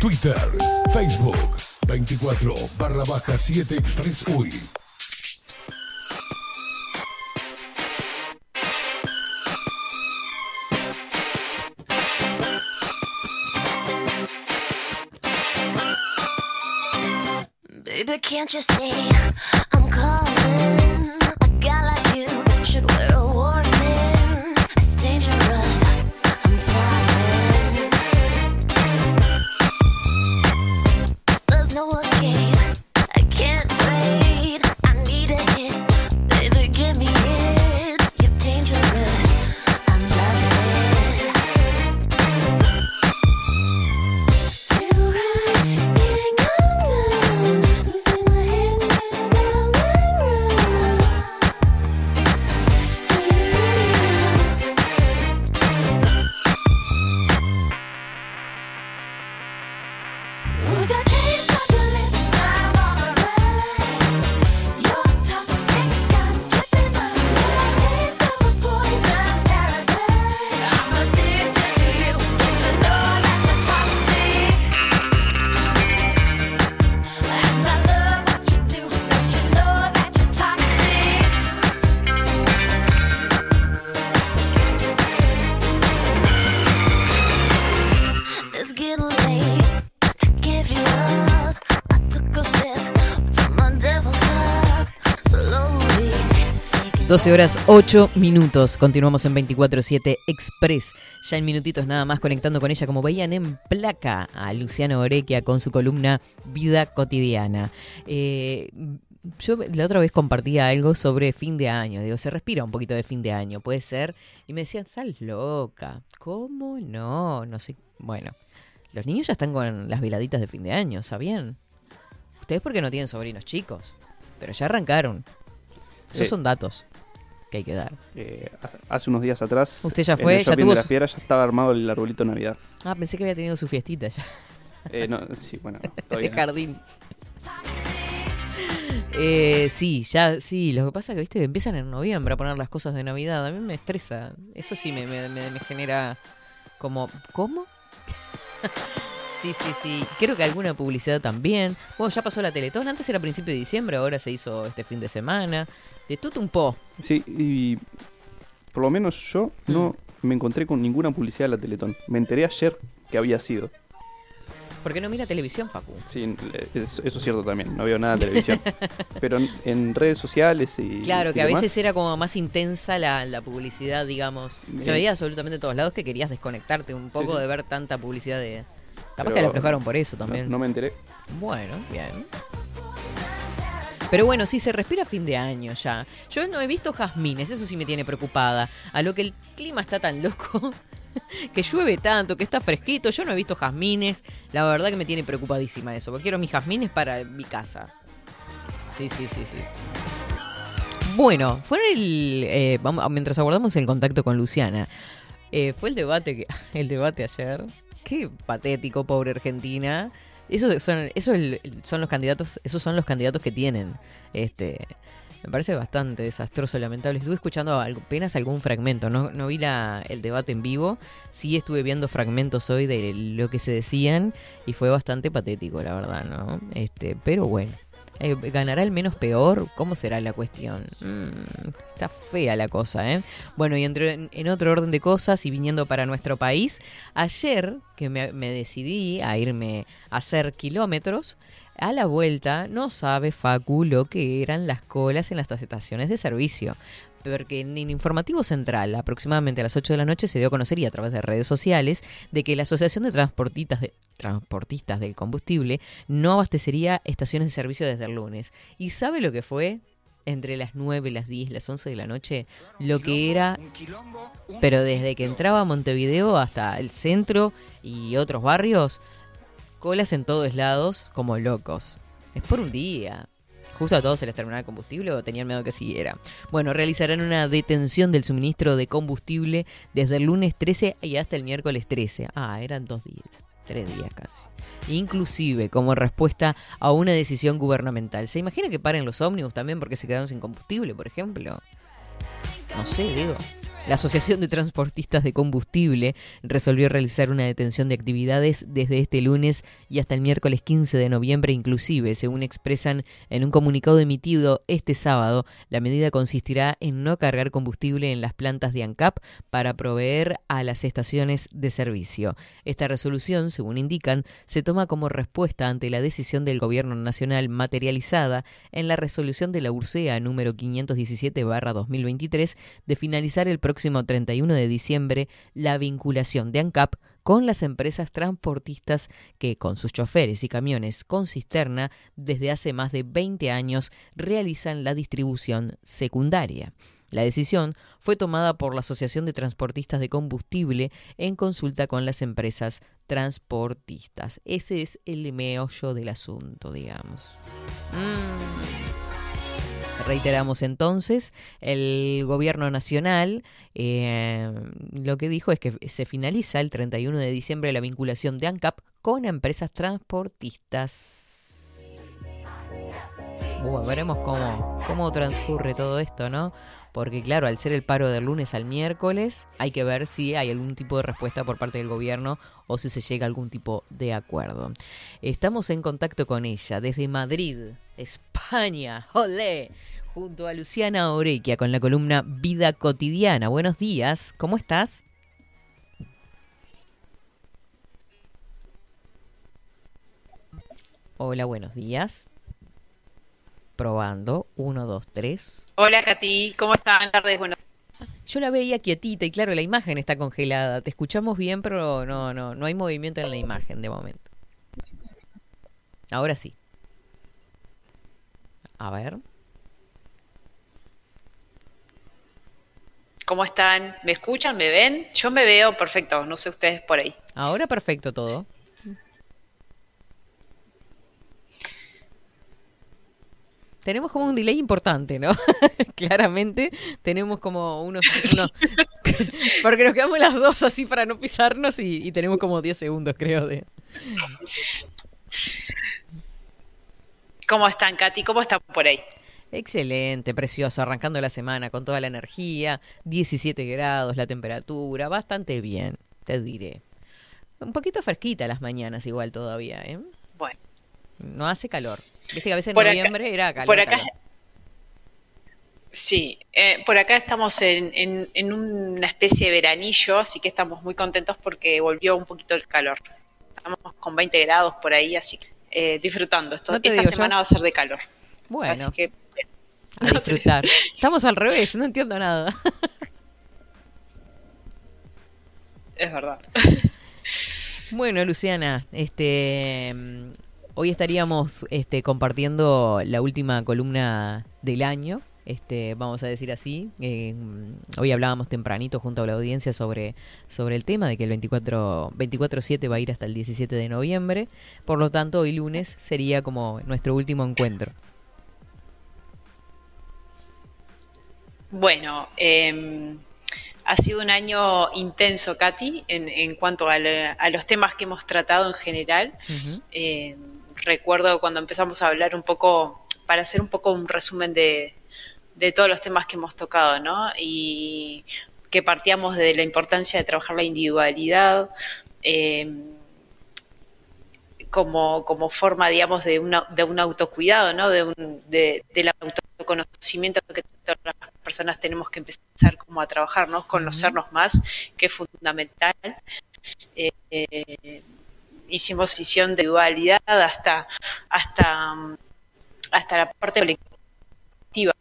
Twitter, Facebook, 24 barra baja 7 Express UI. Baby, can't you see I'm calling? 12 horas 8 minutos. Continuamos en 24-7 Express. Ya en minutitos nada más conectando con ella, como veían en placa, a Luciano Orequia con su columna Vida Cotidiana. Eh, yo la otra vez compartía algo sobre fin de año. Digo, se respira un poquito de fin de año, puede ser. Y me decían, sal loca. ¿Cómo no? No sé. Bueno, los niños ya están con las veladitas de fin de año, ¿sabían? Ustedes porque no tienen sobrinos chicos, pero ya arrancaron. Esos son datos que hay que dar. Eh, ha- hace unos días atrás. ¿Usted ya en fue? el ¿Ya tuvo de la su- fiera ya estaba armado el arbolito de Navidad. Ah, pensé que había tenido su fiestita ya. Eh, no, sí, bueno, (laughs) no, de jardín. Eh, sí, ya, sí. Lo que pasa es que, viste, empiezan en noviembre a poner las cosas de Navidad. A mí me estresa. Eso sí me, me, me- me genera como... ¿Cómo? (laughs) sí, sí, sí. Creo que alguna publicidad también. Bueno, ya pasó la Teletón. Antes era a principio de diciembre, ahora se hizo este fin de semana. De todo un po. Sí, y por lo menos yo no me encontré con ninguna publicidad de la Teletón. Me enteré ayer que había sido. ¿Por qué no mira televisión, Facu? Sí, es- eso es cierto también, no veo nada de televisión. (laughs) Pero en, en redes sociales y. Claro, que a veces era como más intensa la, la publicidad, digamos. Se veía absolutamente en todos lados que querías desconectarte un poco sí. de ver tanta publicidad de... Capaz que la aflojaron por eso también. No, me enteré. Bueno, bien. Pero bueno, sí, se respira fin de año ya. Yo no he visto jazmines, eso sí me tiene preocupada. A lo que el clima está tan loco, (laughs) que llueve tanto, que está fresquito. Yo no he visto jazmines. La verdad que me tiene preocupadísima eso, porque quiero mis jazmines para mi casa. Sí, sí, sí, sí. Bueno, fue el. eh, vamos, mientras aguardamos el contacto con Luciana, eh, fue el debate, que, (laughs) el debate ayer. Qué patético, pobre Argentina. Esos son, eso son los candidatos, esos son los candidatos que tienen. Este, me parece bastante desastroso, lamentable. Estuve escuchando apenas algún fragmento, no, no vi la, el debate en vivo, sí estuve viendo fragmentos hoy de lo que se decían y fue bastante patético, la verdad, ¿no? Este, pero bueno. Eh, ¿Ganará el menos peor? ¿Cómo será la cuestión? Mm, está fea la cosa, ¿eh? Bueno, y entre, en otro orden de cosas y viniendo para nuestro país, ayer que me, me decidí a irme a hacer kilómetros, a la vuelta no sabe Facu lo que eran las colas en las estaciones de servicio porque en el informativo central, aproximadamente a las 8 de la noche, se dio a conocer y a través de redes sociales de que la Asociación de Transportistas, de, Transportistas del Combustible no abastecería estaciones de servicio desde el lunes. ¿Y sabe lo que fue? Entre las 9, las 10, las 11 de la noche, lo que era, pero desde que entraba a Montevideo hasta el centro y otros barrios, colas en todos lados como locos. Es por un día. Justo a todos se les terminaba el combustible o tenían miedo que siguiera. Bueno, realizarán una detención del suministro de combustible desde el lunes 13 y hasta el miércoles 13. Ah, eran dos días, tres días casi. Inclusive como respuesta a una decisión gubernamental. ¿Se imagina que paren los ómnibus también porque se quedaron sin combustible, por ejemplo? No sé, digo. La Asociación de Transportistas de Combustible resolvió realizar una detención de actividades desde este lunes y hasta el miércoles 15 de noviembre inclusive, según expresan en un comunicado emitido este sábado. La medida consistirá en no cargar combustible en las plantas de ANCAP para proveer a las estaciones de servicio. Esta resolución, según indican, se toma como respuesta ante la decisión del Gobierno Nacional materializada en la resolución de la URSEA número 517-2023 de finalizar el próximo próximo 31 de diciembre la vinculación de ANCAP con las empresas transportistas que, con sus choferes y camiones con cisterna, desde hace más de 20 años realizan la distribución secundaria. La decisión fue tomada por la Asociación de Transportistas de Combustible en consulta con las empresas transportistas. Ese es el meollo del asunto, digamos. Mm. Reiteramos entonces, el gobierno nacional eh, lo que dijo es que se finaliza el 31 de diciembre la vinculación de ANCAP con empresas transportistas. Bueno, veremos cómo, cómo transcurre todo esto, ¿no? Porque claro, al ser el paro del lunes al miércoles, hay que ver si hay algún tipo de respuesta por parte del gobierno o si se llega a algún tipo de acuerdo. Estamos en contacto con ella desde Madrid, España. ¡Olé! junto a Luciana Orequia con la columna Vida Cotidiana. Buenos días, ¿cómo estás? Hola, buenos días. Probando, uno, dos, tres. Hola, Katy, ¿cómo están? Tardes, bueno. Yo la veía quietita y claro, la imagen está congelada. Te escuchamos bien, pero no, no, no hay movimiento en la imagen de momento. Ahora sí. A ver. ¿Cómo están? ¿Me escuchan? ¿Me ven? Yo me veo perfecto, no sé ustedes por ahí. Ahora perfecto todo. Tenemos como un delay importante, ¿no? (laughs) Claramente tenemos como unos... (laughs) (laughs) porque nos quedamos las dos así para no pisarnos y, y tenemos como 10 segundos, creo, de... ¿Cómo están, Katy? ¿Cómo están por ahí? Excelente, precioso, arrancando la semana con toda la energía, 17 grados la temperatura, bastante bien, te diré. Un poquito fresquita las mañanas igual todavía, ¿eh? Bueno. No hace calor. Viste que a veces en noviembre era calor. Por acá, Sí, eh, por acá estamos en, en, una especie de veranillo, así que estamos muy contentos porque volvió un poquito el calor. Estamos con 20 grados por ahí, así que eh, disfrutando. Esto, esta semana va a ser de calor. Bueno. Así que a disfrutar. (laughs) Estamos al revés, no entiendo nada. Es verdad. Bueno, Luciana, este hoy estaríamos este, compartiendo la última columna del año. Este, vamos a decir así. Eh, hoy hablábamos tempranito junto a la audiencia sobre, sobre el tema de que el 24 24/7 va a ir hasta el 17 de noviembre. Por lo tanto, hoy lunes sería como nuestro último encuentro. Bueno, em, Ha sido un año intenso, Katy, en, en cuanto a, los temas que hemos tratado en general. Eh, recuerdo cuando empezamos a hablar un poco, para hacer un poco un resumen de, de todos los temas que hemos tocado, ¿no? Y que partíamos de la importancia de trabajar la individualidad. Eh, como, como forma, digamos, de, una, de un autocuidado, ¿no? De un, de, del autoconocimiento que todas las personas tenemos que empezar como a trabajar, ¿no? Conocernos más, que es fundamental. Eh, hicimos sesión de dualidad hasta, hasta, hasta la parte colectiva,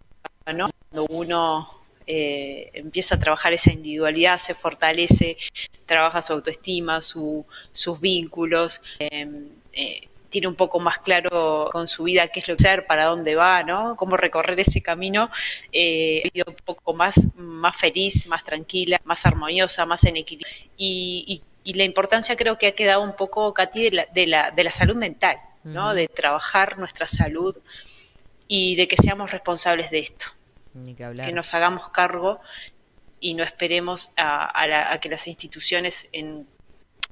¿no? Cuando uno eh, empieza a trabajar esa individualidad, se fortalece, trabaja su autoestima, su, sus vínculos, em, eh, tiene un poco más claro con su vida qué es lo que hacer, para dónde va, ¿no? Cómo recorrer ese camino, eh, un poco más, más feliz, más tranquila, más armoniosa, más en equilibrio. Y, la importancia creo que ha quedado un poco, Katy, de la, de la, de la salud mental, ¿no? De trabajar nuestra salud y de que seamos responsables de esto que, nos hagamos cargo y no esperemos a, que las instituciones, en,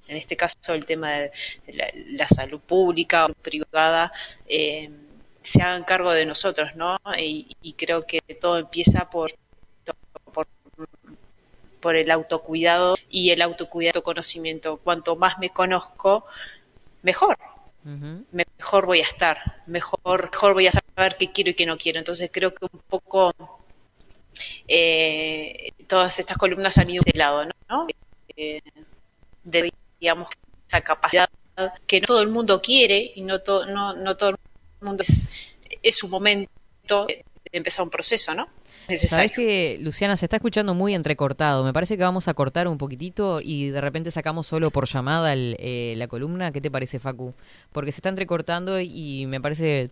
en, este caso el tema de la, salud pública o privada, eh, se hagan cargo de nosotros, ¿no? Y, creo que todo empieza por, por, el autocuidado y el autocuidado conocimiento. Cuanto más me conozco, mejor. Mejor voy a estar, mejor, mejor voy a saber qué quiero y qué no quiero. Entonces creo que un poco eh, todas estas columnas han ido de lado, ¿no? Eh, de, digamos, esa capacidad que no todo el mundo quiere y no, no, no todo el mundo es, es su momento de empezar un proceso, ¿no? Sabes que Luciana se está escuchando muy entrecortado. Me parece que vamos a cortar un poquitito y de repente sacamos solo por llamada eh, la columna. ¿Qué te parece, Facu? Porque se está entrecortando y me parece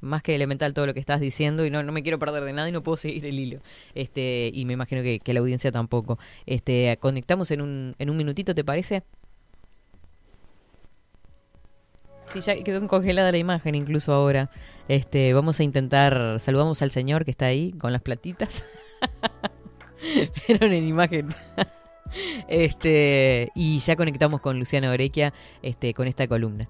más que elemental todo lo que estás diciendo y no, no me quiero perder de nada y no puedo seguir el hilo. Este, y me imagino que, la audiencia tampoco. Este, conectamos en un, en un minutito, ¿te parece? Sí, ya quedó congelada la imagen incluso ahora. Este, vamos a intentar, saludamos al señor que está ahí con las platitas. (laughs) Pero en imagen. este, y ya conectamos con Luciana Orequia este, con esta columna.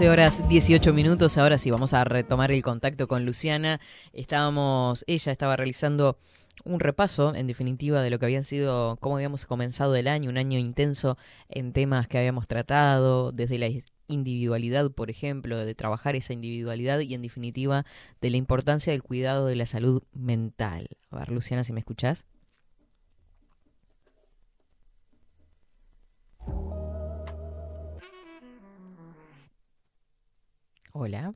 12 horas 18 minutos. Ahora sí, vamos a retomar el contacto con Luciana. Estábamos, ella estaba realizando un repaso, en definitiva, de lo que habían sido, cómo habíamos comenzado el año, un año intenso en temas que habíamos tratado, desde la individualidad, por ejemplo, de trabajar esa individualidad y, en definitiva, de la importancia del cuidado de la salud mental. A ver, Luciana, si me escuchás. Hola.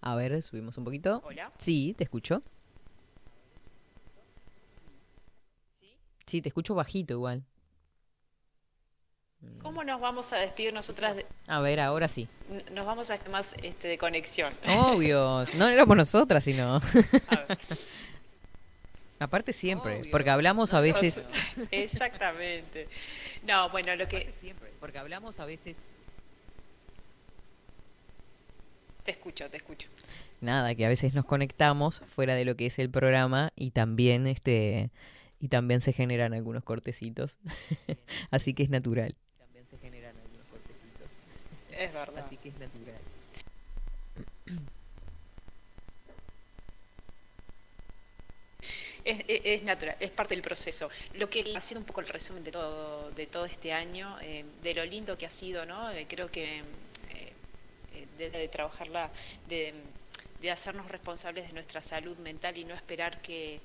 A ver, subimos un poquito. Hola. Sí, te escucho. Sí, te escucho bajito igual. ¿Cómo nos vamos a despedir nosotras? De... A ver, ahora sí. Nos vamos a más este, de conexión. Obvio. No éramos nosotras, sino. (laughs) Aparte siempre, porque hablamos a veces. Exactamente. No, bueno, lo que. siempre, porque hablamos a veces Te escucho, te escucho. Nada, que a veces nos conectamos fuera de lo que es el programa y también este y también se generan algunos cortecitos, (laughs) así que es natural. También se generan algunos cortecitos. Es verdad. Así que es natural. Es, natural, es parte del proceso. Lo que ha sido un poco el resumen de todo, de todo este año, eh, de lo lindo que ha sido, ¿no? Eh, creo que eh, de, trabajarla, de, de hacernos responsables de nuestra salud mental y no esperar que,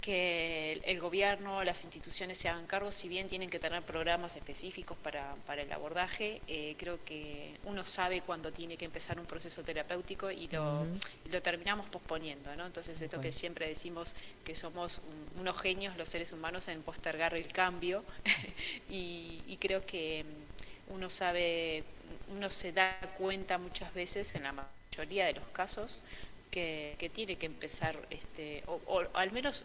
que el, gobierno, las instituciones se hagan cargo, si bien tienen que tener programas específicos para, para el abordaje, eh, creo que uno sabe cuándo tiene que empezar un proceso terapéutico y lo, lo terminamos posponiendo, ¿no? Entonces esto que siempre decimos que somos unos genios los seres humanos en postergar el cambio (laughs) y, y creo que uno sabe, uno se da cuenta muchas veces en la mayoría de los casos que, que tiene que empezar, este, o, o, al menos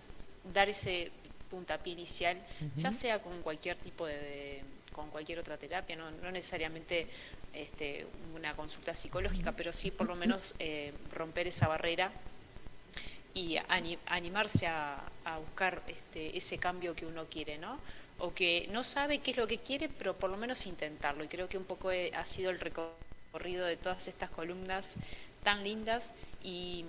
dar ese puntapié inicial, ya sea con cualquier tipo de, con cualquier otra terapia, no, no necesariamente este, una consulta psicológica, pero sí por lo menos eh, romper esa barrera y animarse a, a buscar este, ese cambio que uno quiere, ¿no? O que no sabe qué es lo que quiere, pero por lo menos intentarlo. Y creo que un poco ha sido el recorrido de todas estas columnas tan lindas y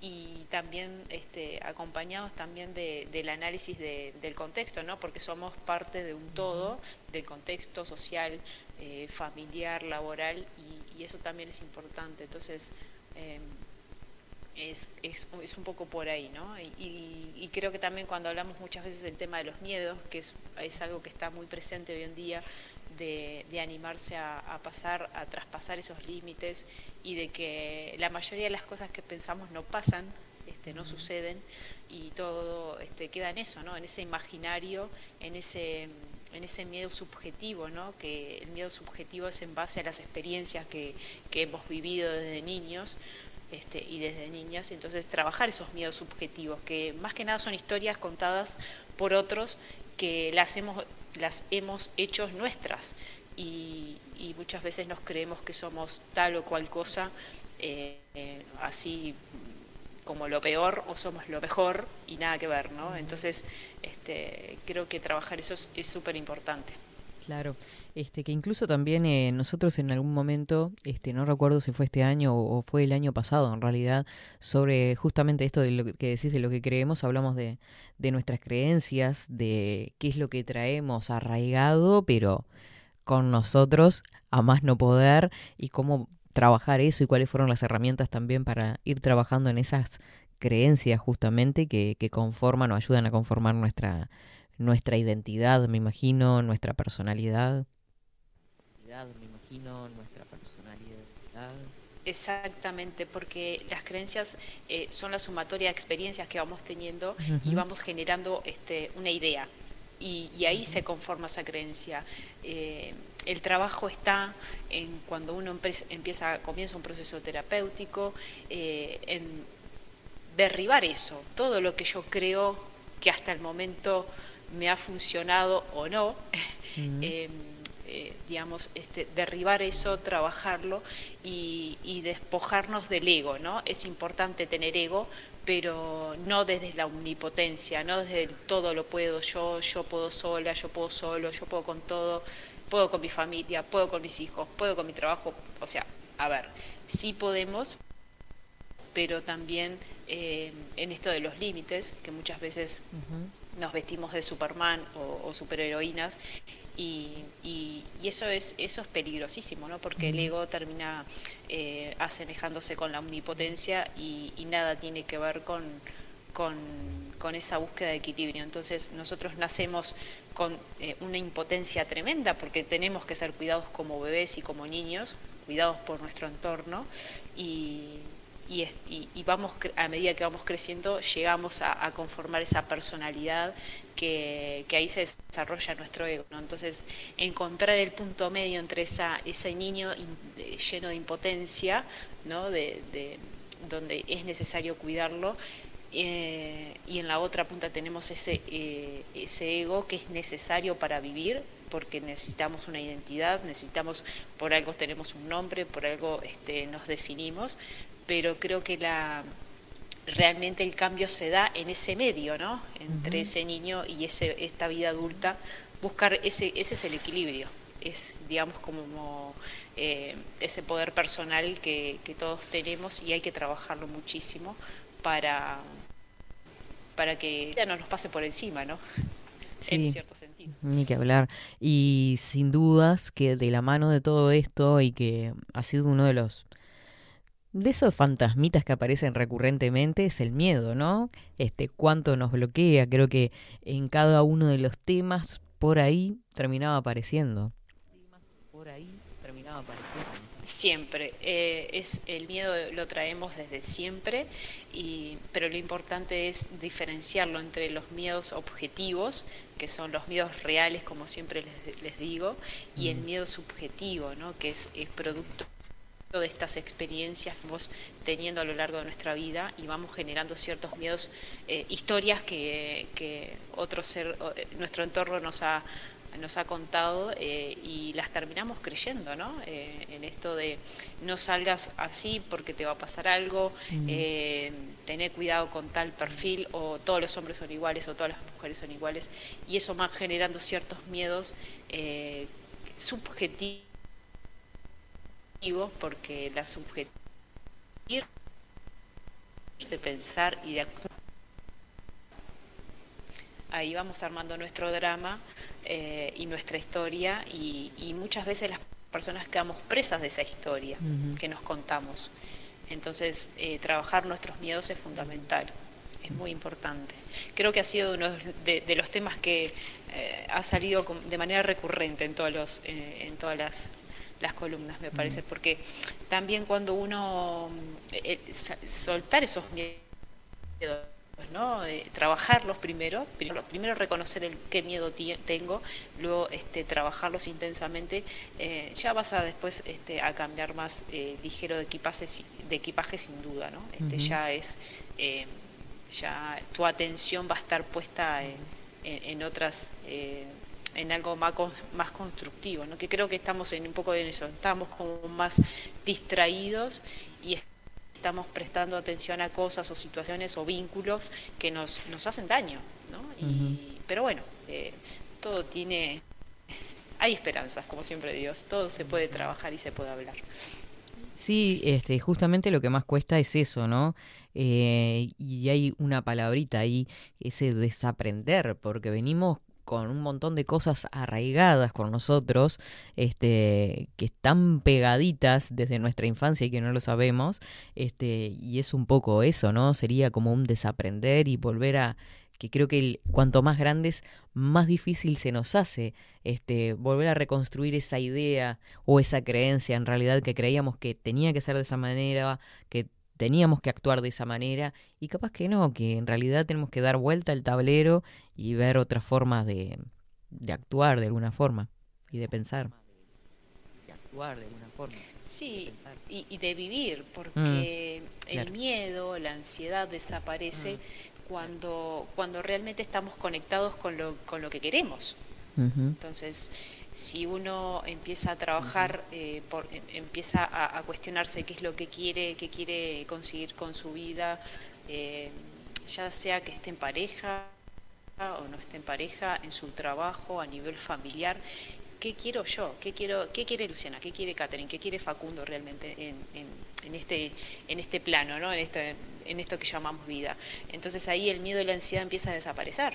y también este, acompañados también del análisis del contexto, ¿no? porque somos parte de un todo, del contexto social, eh, familiar, laboral, y, eso también es importante. Entonces, em, es, es, es, un poco por ahí, ¿no? Y, y, creo que también cuando hablamos muchas veces del tema de los miedos, que es, es algo que está muy presente hoy en día, de, animarse a, pasar, a traspasar esos límites y de que la mayoría de las cosas que pensamos no pasan, este, no suceden y todo este, queda en eso, ¿no? En ese imaginario, en ese en ese miedo subjetivo, ¿no? Que el miedo subjetivo es en base a las experiencias que, que hemos vivido desde niños. Este, y desde niñas, entonces trabajar esos miedos subjetivos, que más que nada son historias contadas por otros que las hemos las hemos hecho nuestras y, muchas veces nos creemos que somos tal o cual cosa, eh, así como lo peor o somos lo mejor y nada que ver, ¿no? Entonces, este, creo que trabajar eso es súper importante. Claro, este que incluso también eh, nosotros en algún momento, este no recuerdo si fue este año o, fue el año pasado en realidad, sobre justamente esto de lo que decís de lo que creemos, hablamos de, de nuestras creencias, de qué es lo que traemos arraigado, pero con nosotros a más no poder y cómo trabajar eso y cuáles fueron las herramientas también para ir trabajando en esas creencias justamente que, que conforman o ayudan a conformar nuestra nuestra identidad, me imagino, nuestra personalidad. Me imagino, nuestra personalidad. Exactamente, porque las creencias eh, son la sumatoria de experiencias que vamos teniendo y vamos generando este, una idea. Y, ahí se conforma esa creencia. Eh, el trabajo está en cuando uno empieza, comienza un proceso terapéutico, eh, en derribar eso, todo lo que yo creo que hasta el momento me ha funcionado o no, (laughs) em, eh, digamos, este, derribar eso, trabajarlo y, despojarnos del ego, ¿no? Es importante tener ego, pero no desde la omnipotencia, no desde el todo lo puedo yo, yo puedo sola, yo puedo solo, yo puedo con todo, puedo con mi familia, puedo con mis hijos, puedo con mi trabajo, o sea, a ver, sí podemos, pero también eh, en esto de los límites, que muchas veces nos vestimos de Superman o, superheroínas y, y, eso es eso es peligrosísimo no porque el ego termina eh, asemejándose con la omnipotencia y, nada tiene que ver con, con, esa búsqueda de equilibrio. Entonces nosotros nacemos con eh, una impotencia tremenda porque tenemos que ser cuidados como bebés y como niños cuidados por nuestro entorno y y, y, vamos a medida que vamos creciendo llegamos a, conformar esa personalidad que, ahí se desarrolla nuestro ego entonces encontrar el punto medio entre esa ese niño lleno de impotencia ¿no? de, de, donde es necesario cuidarlo eh, y en la otra punta tenemos ese, eh, ese ego que es necesario para vivir porque necesitamos una identidad, necesitamos, por algo tenemos un nombre, por algo este, nos definimos, pero creo que la, realmente el cambio se da en ese medio, ¿no? Entre ese niño y ese, esta vida adulta, buscar ese, ese es el equilibrio, es digamos como eh, ese poder personal que, que todos tenemos y hay que trabajarlo muchísimo para, para que ya no nos pase por encima, ¿no? en cierto sentido. Ni que hablar. Y sin dudas que de la mano de todo esto y que ha sido uno de los de esos fantasmitas que aparecen recurrentemente es el miedo, ¿no? Este cuánto nos bloquea, creo que en cada uno de los temas por ahí terminaba apareciendo. Por ahí terminaba apareciendo. Siempre, eh, es el miedo lo traemos desde siempre, y, pero lo importante es diferenciarlo entre los miedos objetivos, que son los miedos reales, como siempre les, les digo, y el miedo subjetivo, ¿no? que es, es producto de estas experiencias que vamos teniendo a lo largo de nuestra vida y vamos generando ciertos miedos, eh, historias que, que otro ser, eh, nuestro entorno nos ha nos ha contado eh, y las terminamos creyendo, ¿no? Eh, en esto de no salgas así porque te va a pasar algo, eh, tener cuidado con tal perfil, o todos los hombres son iguales, o todas las mujeres son iguales, y eso va generando ciertos miedos subjetivos, porque la subjetividad de pensar y de actuar ahí vamos armando nuestro drama eh, y nuestra historia y, muchas veces las personas quedamos presas de esa historia que nos contamos. Entonces, eh, trabajar nuestros miedos es fundamental, es muy importante. Creo que ha sido uno de, los temas que eh, ha salido de manera recurrente en, todos los, en todas las, las columnas, me parece, porque también cuando uno soltar esos miedos, ¿no? trabajarlos primero, primero, primero reconocer el, qué miedo tengo, luego este, trabajarlos intensamente, eh, ya vas a después este, a cambiar más eh, ligero de equipaje, de equipaje sin duda, ¿no? Este, Ya es, eh, ya tu atención va a estar puesta en, en, otras en algo más, más constructivo, ¿no? que creo que estamos en un poco en eso, estamos como más distraídos y estamos prestando atención a cosas o situaciones o vínculos que nos, nos hacen daño, ¿no? pero bueno, eh, todo tiene, hay esperanzas, como siempre Dios, todo se puede trabajar y se puede hablar. Sí, este, justamente lo que más cuesta es eso, ¿no? Eh, y hay una palabrita ahí, ese desaprender, porque venimos con un montón de cosas arraigadas con nosotros, este, que están pegaditas desde nuestra infancia y que no lo sabemos, este, y es un poco eso, ¿no? Sería como un desaprender y volver a que creo que cuanto más grandes, más difícil se nos hace este, volver a reconstruir esa idea o esa creencia en realidad que creíamos que tenía que ser de esa manera, que teníamos que actuar de esa manera y capaz que no, que en realidad tenemos que dar vuelta al tablero y ver otras formas de, de actuar de alguna forma y de pensar. De actuar de alguna forma. Sí, y, de vivir, porque mm, el miedo, la ansiedad desaparece mm. cuando, cuando realmente estamos conectados con lo, con lo que queremos. Entonces, si uno empieza a trabajar, eh, por, em, empieza a, cuestionarse qué es lo que quiere, qué quiere conseguir con su vida, eh, ya sea que esté en pareja o no esté en pareja, en su trabajo, a nivel familiar, ¿qué quiero yo? ¿Qué quiero, qué quiere Luciana? ¿Qué quiere Catherine? ¿Qué quiere Facundo realmente en, en, este, en este plano, ¿no? en, este, en esto que llamamos vida? Entonces ahí el miedo y la ansiedad empieza a desaparecer.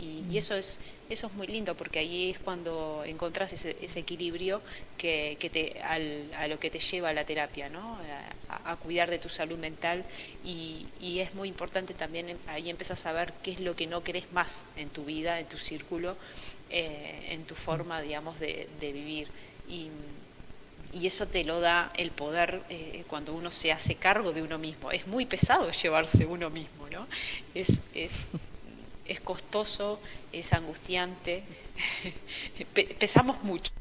Y, eso es eso es muy lindo porque ahí es cuando encontrás ese, ese equilibrio que, que te, al, a lo que te lleva a la terapia, ¿no? A, cuidar de tu salud mental y, y, es muy importante también ahí empezás a ver qué es lo que no querés más en tu vida, en tu círculo, eh, en tu forma, digamos, de, de vivir. Y, y eso te lo da el poder eh, cuando uno se hace cargo de uno mismo. Es muy pesado llevarse uno mismo, ¿no? Es, es (laughs) es costoso, es angustiante, (laughs) pesamos mucho.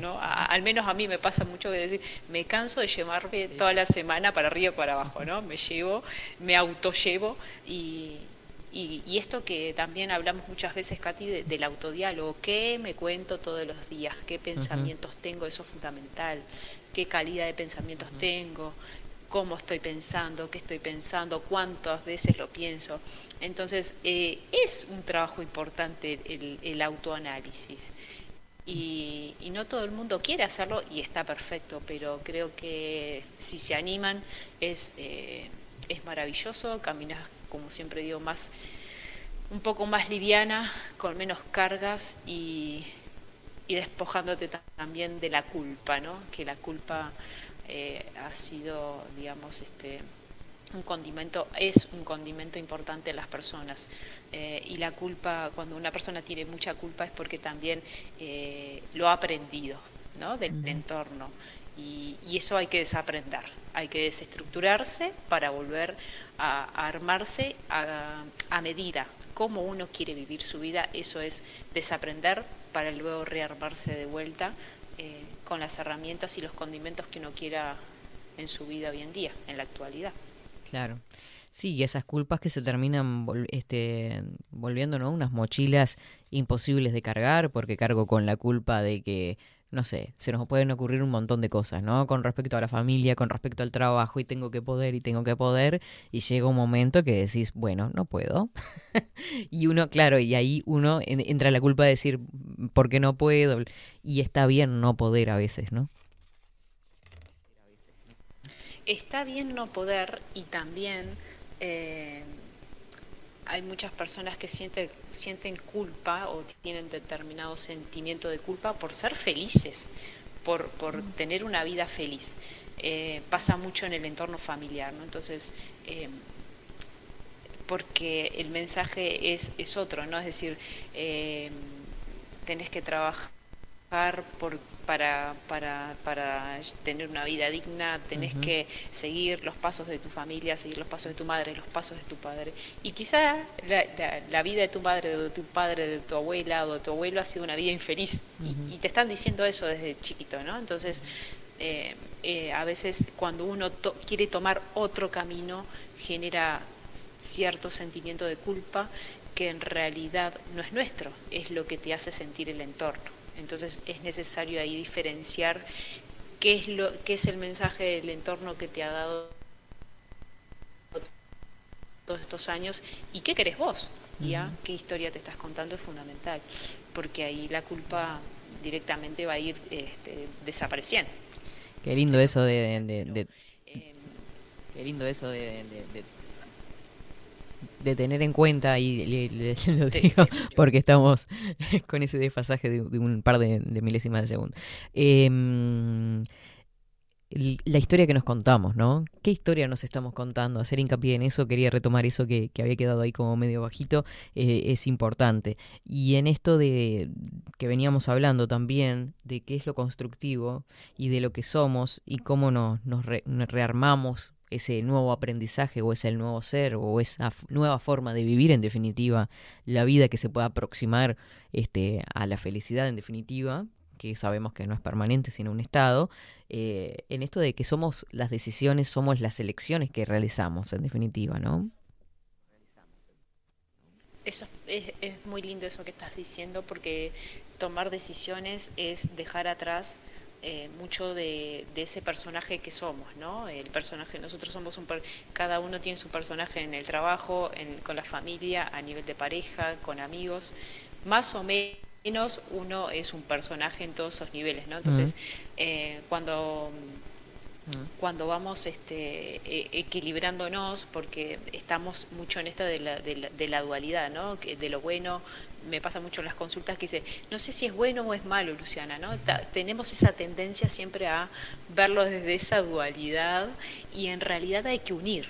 ¿no? al menos a mí me pasa mucho que decir, me canso de llevarme toda la semana para arriba y para abajo, ¿no? Me llevo, me autollevo y, y, esto que también hablamos muchas veces, Katy, del autodiálogo, ¿qué me cuento todos los días? ¿Qué pensamientos tengo? Eso es fundamental. ¿Qué calidad de pensamientos tengo? Cómo estoy pensando, qué estoy pensando, cuántas veces lo pienso. Entonces, eh, es un trabajo importante el, autoanálisis. Y, no todo el mundo quiere hacerlo y está perfecto, pero creo que si se animan es, eh, es maravilloso, caminas, como siempre digo, más un poco más liviana, con menos cargas y, y despojándote también de la culpa, ¿no? Que la culpa eh, ha sido, digamos, este, un condimento, es un condimento importante en las personas. Eh, y la culpa, cuando una persona tiene mucha culpa es porque también eh, lo ha aprendido ¿no? del entorno. Y, eso hay que desaprender, hay que desestructurarse para volver a, armarse a, a medida. Cómo uno quiere vivir su vida, eso es desaprender para luego rearmarse de vuelta eh, con las herramientas y los condimentos que uno quiera en su vida hoy en día, en la actualidad. Claro. Sí, y esas culpas que se terminan este, volviendo, ¿no? Unas mochilas imposibles de cargar, porque cargo con la culpa de que no sé, se nos pueden ocurrir un montón de cosas, ¿no? Con respecto a la familia, con respecto al trabajo, y tengo que poder, y tengo que poder, y llega un momento que decís, bueno, no puedo. (laughs) y uno, claro, y ahí uno entra la culpa de decir, ¿por qué no puedo? Y está bien no poder a veces, ¿no? Está bien no poder y también... Eh hay muchas personas que sienten, sienten culpa o tienen determinado sentimiento de culpa por ser felices, por, por tener una vida feliz. Eh, pasa mucho en el entorno familiar, ¿no? Entonces, eh, porque el mensaje es, es otro, ¿no? Es decir, eh, tenés que trabajar por, para, para, para tener una vida digna, tenés que seguir los pasos de tu familia, seguir los pasos de tu madre, los pasos de tu padre. Y quizá la, la, vida de tu madre, de tu padre, de tu abuela o de tu abuelo ha sido una vida infeliz. y, te están diciendo eso desde chiquito, ¿no? Entonces, eh, eh, a veces cuando uno quiere tomar otro camino, genera cierto sentimiento de culpa que en realidad no es nuestro, es lo que te hace sentir el entorno. Entonces es necesario ahí diferenciar qué es lo qué es el mensaje del entorno que te ha dado todos estos años y qué querés vos, ¿ya? ¿Qué historia te estás contando? Es fundamental, porque ahí la culpa directamente va a ir este, desapareciendo. Qué lindo eso de, qué lindo eso de, de tener en cuenta, y (laughs) lo digo porque estamos (laughs) con ese desfasaje de, un par de, milésimas de segundo. Em, la historia que nos contamos, ¿no? ¿Qué historia nos estamos contando? Hacer hincapié en eso, quería retomar eso que, había quedado ahí como medio bajito, eh, es importante. Y en esto de que veníamos hablando también, de qué es lo constructivo y de lo que somos y cómo nos, nos rearmamos ese nuevo aprendizaje o ese nuevo ser o esa nueva forma de vivir en definitiva la vida que se pueda aproximar este, a la felicidad en definitiva que sabemos que no es permanente sino un estado eh, en esto de que somos las decisiones somos las elecciones que realizamos en definitiva no eso es, es muy lindo eso que estás diciendo porque tomar decisiones es dejar atrás eh, mucho de, ese personaje que somos, ¿no? El personaje, nosotros somos un, cada uno tiene su personaje en el trabajo, con la familia, a nivel de pareja, con amigos, más o menos uno es un personaje en todos esos niveles, ¿no? Entonces, eh, cuando cuando vamos este, e, equilibrándonos, porque estamos mucho en esto de la, de la, dualidad, ¿no? Que de lo bueno, me pasa mucho en las consultas que dice, no sé si es bueno o es malo, Luciana, ¿no? tenemos esa tendencia siempre a verlo desde esa dualidad y en realidad hay que unir,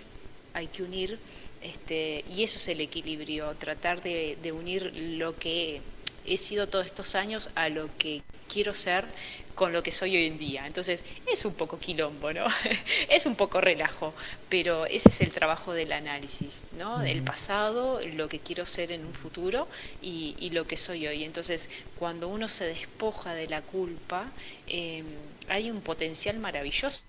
hay que unir, este, y eso es el equilibrio, tratar de, de unir lo que he sido todos estos años a lo que quiero ser con lo que soy hoy en día. Entonces, es un poco quilombo, ¿no? (laughs) es un poco relajo, pero ese es el trabajo del análisis, ¿no? Del pasado, lo que quiero ser en un futuro y, lo que soy hoy. Entonces, cuando uno se despoja de la culpa, em, hay un potencial maravilloso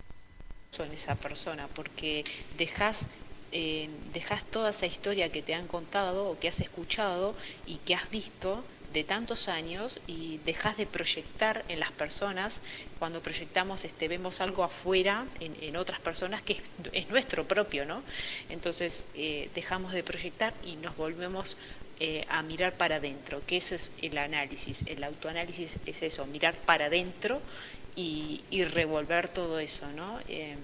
en esa persona, porque dejas eh, dejas toda esa historia que te han contado o que has escuchado y que has visto de tantos años y dejas de proyectar en las personas, cuando proyectamos este, vemos algo afuera en, otras personas que es, nuestro propio, ¿no? Entonces eh, dejamos de proyectar y nos volvemos eh, a mirar para adentro, que ese es el análisis, el autoanálisis es eso, mirar para adentro y, revolver todo eso, ¿no? Eh,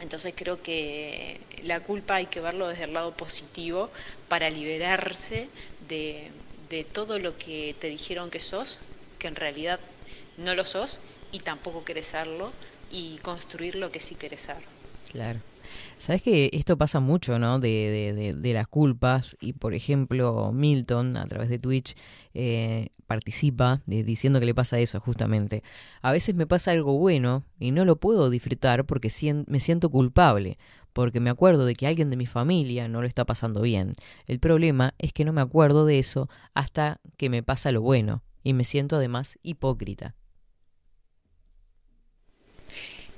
entonces creo que la culpa hay que verlo desde el lado positivo para liberarse de, de todo lo que te dijeron que sos, que en realidad no lo sos y tampoco querés serlo, y construir lo que sí querés ser. Claro. Sabes que esto pasa mucho, ¿no? De, de, las culpas y, por ejemplo, Milton a través de Twitch eh, participa diciendo que le pasa eso justamente. A veces me pasa algo bueno y no lo puedo disfrutar porque me siento culpable porque me acuerdo de que alguien de mi familia no lo está pasando bien. El problema es que no me acuerdo de eso hasta que me pasa lo bueno y me siento además hipócrita.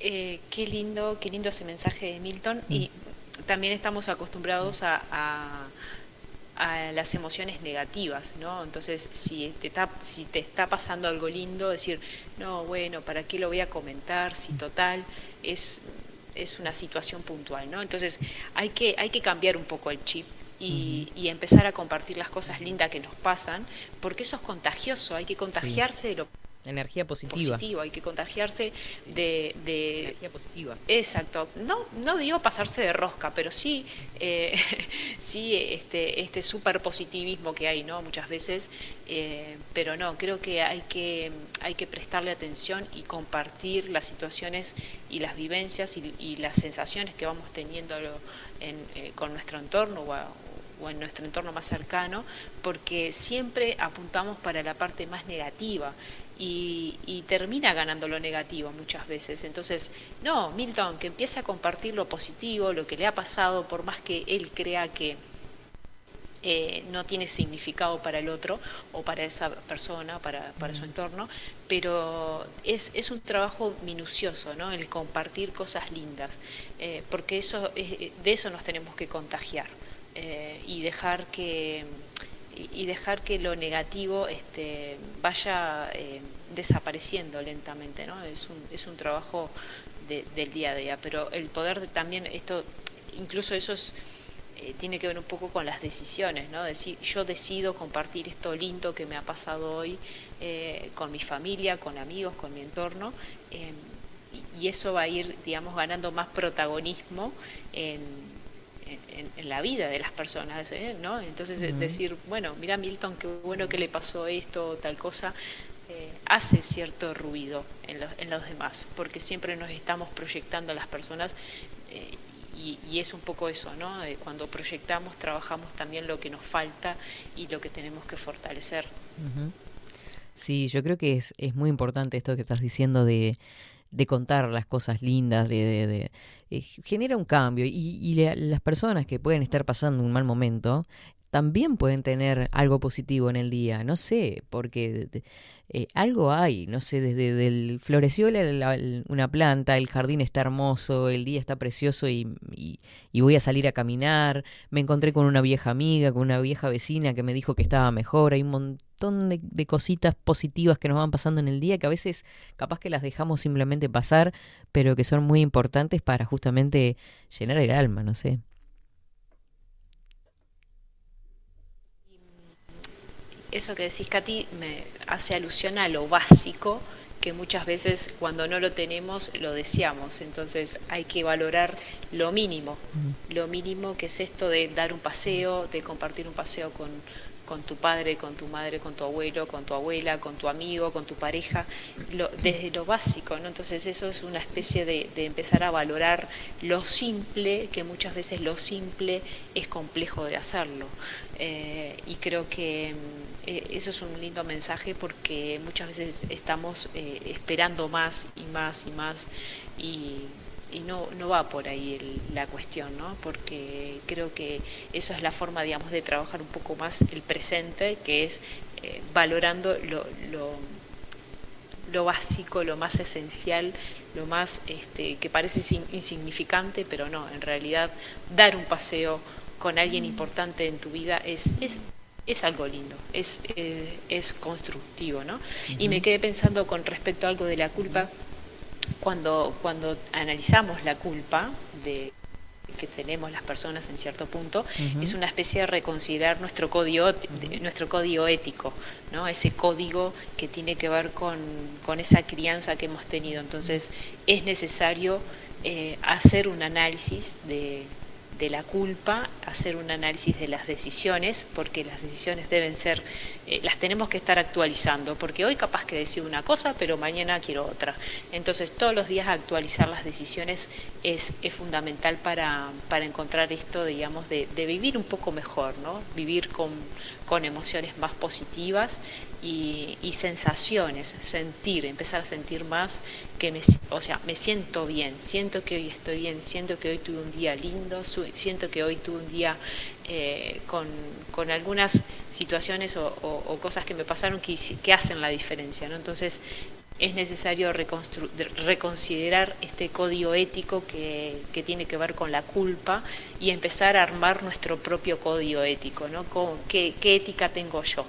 Eh, qué lindo, qué lindo ese mensaje de Milton y mm. también estamos acostumbrados a, a, las emociones negativas, ¿no? Entonces, si te, está, si te está pasando algo lindo, decir, no, bueno, ¿para qué lo voy a comentar? Si total es es una situación puntual, ¿no? Entonces hay que, hay que cambiar un poco el chip y, empezar a compartir las cosas lindas que nos pasan, porque eso es contagioso, hay que contagiarse de lo Energía positiva. Hay que contagiarse de, de, Energía positiva. Exacto. No, no digo pasarse de rosca, pero sí, eh, (laughs) sí este, este super positivismo que hay, ¿no? Muchas veces. Eh, pero no, creo que hay que hay que prestarle atención y compartir las situaciones y las vivencias y, las sensaciones que vamos teniendo en, eh, con nuestro entorno o, o en nuestro entorno más cercano, porque siempre apuntamos para la parte más negativa y, termina ganando lo negativo muchas veces. Entonces, no, Milton, que empiece a compartir lo positivo, lo que le ha pasado, por más que él crea que eh, no tiene significado para el otro o para esa persona, para, para su entorno, pero es, es un trabajo minucioso, ¿no? El compartir cosas lindas, eh, porque eso de eso nos tenemos que contagiar eh, y dejar que y, dejar que lo negativo este, vaya eh, desapareciendo lentamente, ¿no? Es un, es un trabajo del día a día, pero el poder también, esto, incluso eso eh, tiene que ver un poco con las decisiones, ¿no? Decir, yo decido compartir esto lindo que me ha pasado hoy eh, con mi familia, con amigos, con mi entorno, y, y eso va a ir, digamos, ganando más protagonismo en en, la vida de las personas, ¿eh? ¿no? Entonces decir, bueno, mira Milton, qué bueno que le pasó esto, tal cosa, eh, hace cierto ruido en los, en los demás, porque siempre nos estamos proyectando a las personas eh, y, es un poco eso, ¿no? cuando proyectamos, trabajamos también lo que nos falta y lo que tenemos que fortalecer. Sí, yo creo que es, es muy importante esto que estás diciendo de de contar las cosas lindas, de, de, eh, genera un cambio. Y, las personas que pueden estar pasando un mal momento también pueden tener algo positivo en el día, no sé, porque eh, algo hay, no sé, desde el floreció una planta, el jardín está hermoso, el día está precioso y, y, voy a salir a caminar, me encontré con una vieja amiga, con una vieja vecina que me dijo que estaba mejor, hay un montón de, de cositas positivas que nos van pasando en el día que a veces capaz que las dejamos simplemente pasar, pero que son muy importantes para justamente llenar el alma, no sé. Eso que decís, Katy, me hace alusión a lo básico que muchas veces cuando no lo tenemos lo deseamos. Entonces hay que valorar lo mínimo, lo mínimo que es esto de dar un paseo, de compartir un paseo con, con tu padre, con tu madre, con tu abuelo, con tu abuela, con tu amigo, con tu pareja, desde lo básico, ¿no? Entonces eso es una especie de, empezar a valorar lo simple, que muchas veces lo simple es complejo de hacerlo. Eh, y creo que mm, eh, eso es un lindo mensaje porque muchas veces estamos eh, esperando más y más y más y y no, no va por ahí la cuestión, ¿no? Porque creo que esa es la forma, digamos, de trabajar un poco más el presente, que es eh, valorando lo, lo, lo, básico, lo más esencial, lo más este, que parece insignificante, pero no, en realidad dar un paseo con alguien importante en tu vida es, es es algo lindo, es, eh, es constructivo, ¿no? Y me quedé pensando con respecto a algo de la culpa, cuando, cuando analizamos la culpa de que tenemos las personas en cierto punto, es una especie de reconsiderar nuestro código, nuestro código ético, ¿no? ese código que tiene que ver con, con esa crianza que hemos tenido. Entonces es necesario eh, hacer un análisis de, de la culpa, hacer un análisis de las decisiones, porque las decisiones deben ser, eh, las tenemos que estar actualizando, porque hoy capaz que decido una cosa, pero mañana quiero otra. Entonces todos los días actualizar las decisiones es, es fundamental para, para, encontrar esto, digamos, de, de, vivir un poco mejor, ¿no? Vivir con, con emociones más positivas y, y, sensaciones, sentir, empezar a sentir más me, o sea, me siento bien, siento que hoy estoy bien, siento que hoy tuve un día lindo, siento que hoy tuve un día eh, con, con, algunas situaciones o, cosas que me pasaron que, hacen la diferencia. Entonces es necesario reconsiderar este código ético que, que, tiene que ver con la culpa y empezar a armar nuestro propio código ético, ¿no? ¿Qué, qué ética tengo yo?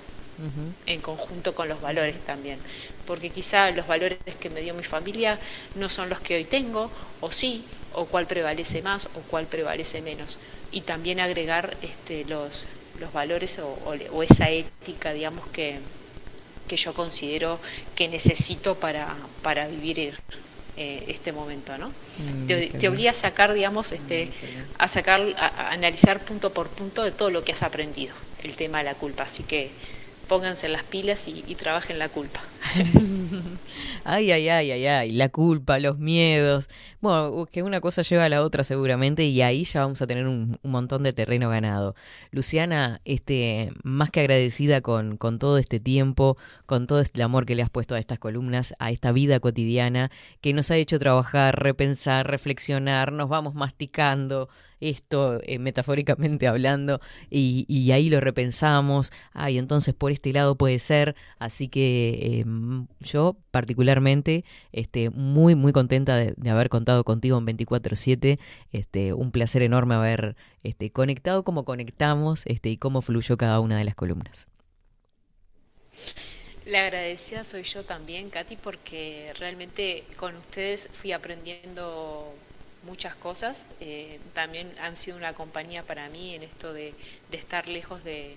En conjunto con los valores también. Porque quizá los valores que me dio mi familia no son los que hoy tengo, o sí, o cuál prevalece más o cuál prevalece menos. Y también agregar este, los, los valores o, o, o esa ética, digamos, que, que yo considero que necesito para, para vivir eh, este momento, ¿no? Mm, te, te obliga a sacar, digamos, este, a sacar, a, a analizar punto por punto de todo lo que has aprendido, el tema de la culpa. Así que pónganse las pilas y, trabajen la culpa. (laughs) ay, ay, ay, ay, ay, la culpa, los miedos. Bueno, que una cosa lleva a la otra seguramente y ahí ya vamos a tener un, un montón de terreno ganado. Luciana, este, más que agradecida con, con todo este tiempo, con todo el amor que le has puesto a estas columnas, a esta vida cotidiana, que nos ha hecho trabajar, repensar, reflexionar, nos vamos masticando esto eh, metafóricamente hablando y, ahí lo repensamos, ay, entonces por este lado puede ser, así que eh, yo particularmente este, muy, muy contenta de, de haber contado contigo en 24/7, este, un placer enorme haber este, conectado como conectamos este, y cómo fluyó cada una de las columnas. La agradecida soy yo también, Katy, porque realmente con ustedes fui aprendiendo muchas cosas. Eh, también han sido una compañía para mí en esto de, de estar lejos de,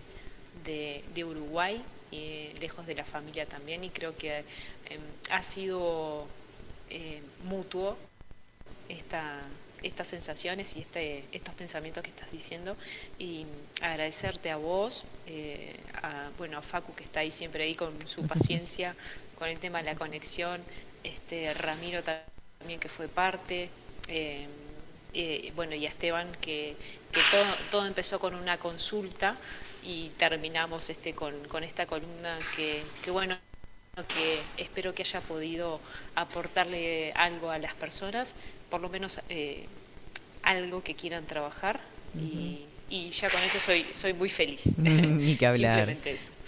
de, de Uruguay, y lejos de la familia también, y creo que eh, ha sido eh, mutuo esta, estas sensaciones y este, estos pensamientos que estás diciendo y agradecerte a vos, eh, a, bueno, a Facu que está ahí siempre ahí con su (laughs) paciencia, con el tema de la conexión, este Ramiro también que fue parte, eh, eh, bueno, y a Esteban, que, que todo, todo, empezó con una consulta y terminamos este con, esta columna que, que, bueno, que espero que haya podido aportarle algo a las personas, por lo menos eh, algo que quieran trabajar y, y, ya con eso soy, soy muy feliz. (laughs) Ni que hablar.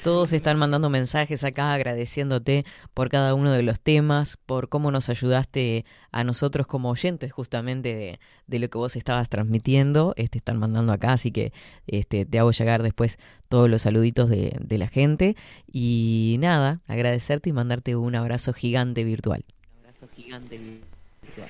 Todos están mandando mensajes acá agradeciéndote por cada uno de los temas, por cómo nos ayudaste a nosotros como oyentes justamente de, de lo que vos estabas transmitiendo. Este, están mandando acá, así que este, te hago llegar después todos los saluditos de, de la gente. Y nada, agradecerte y mandarte un abrazo gigante virtual. Un abrazo gigante virtual.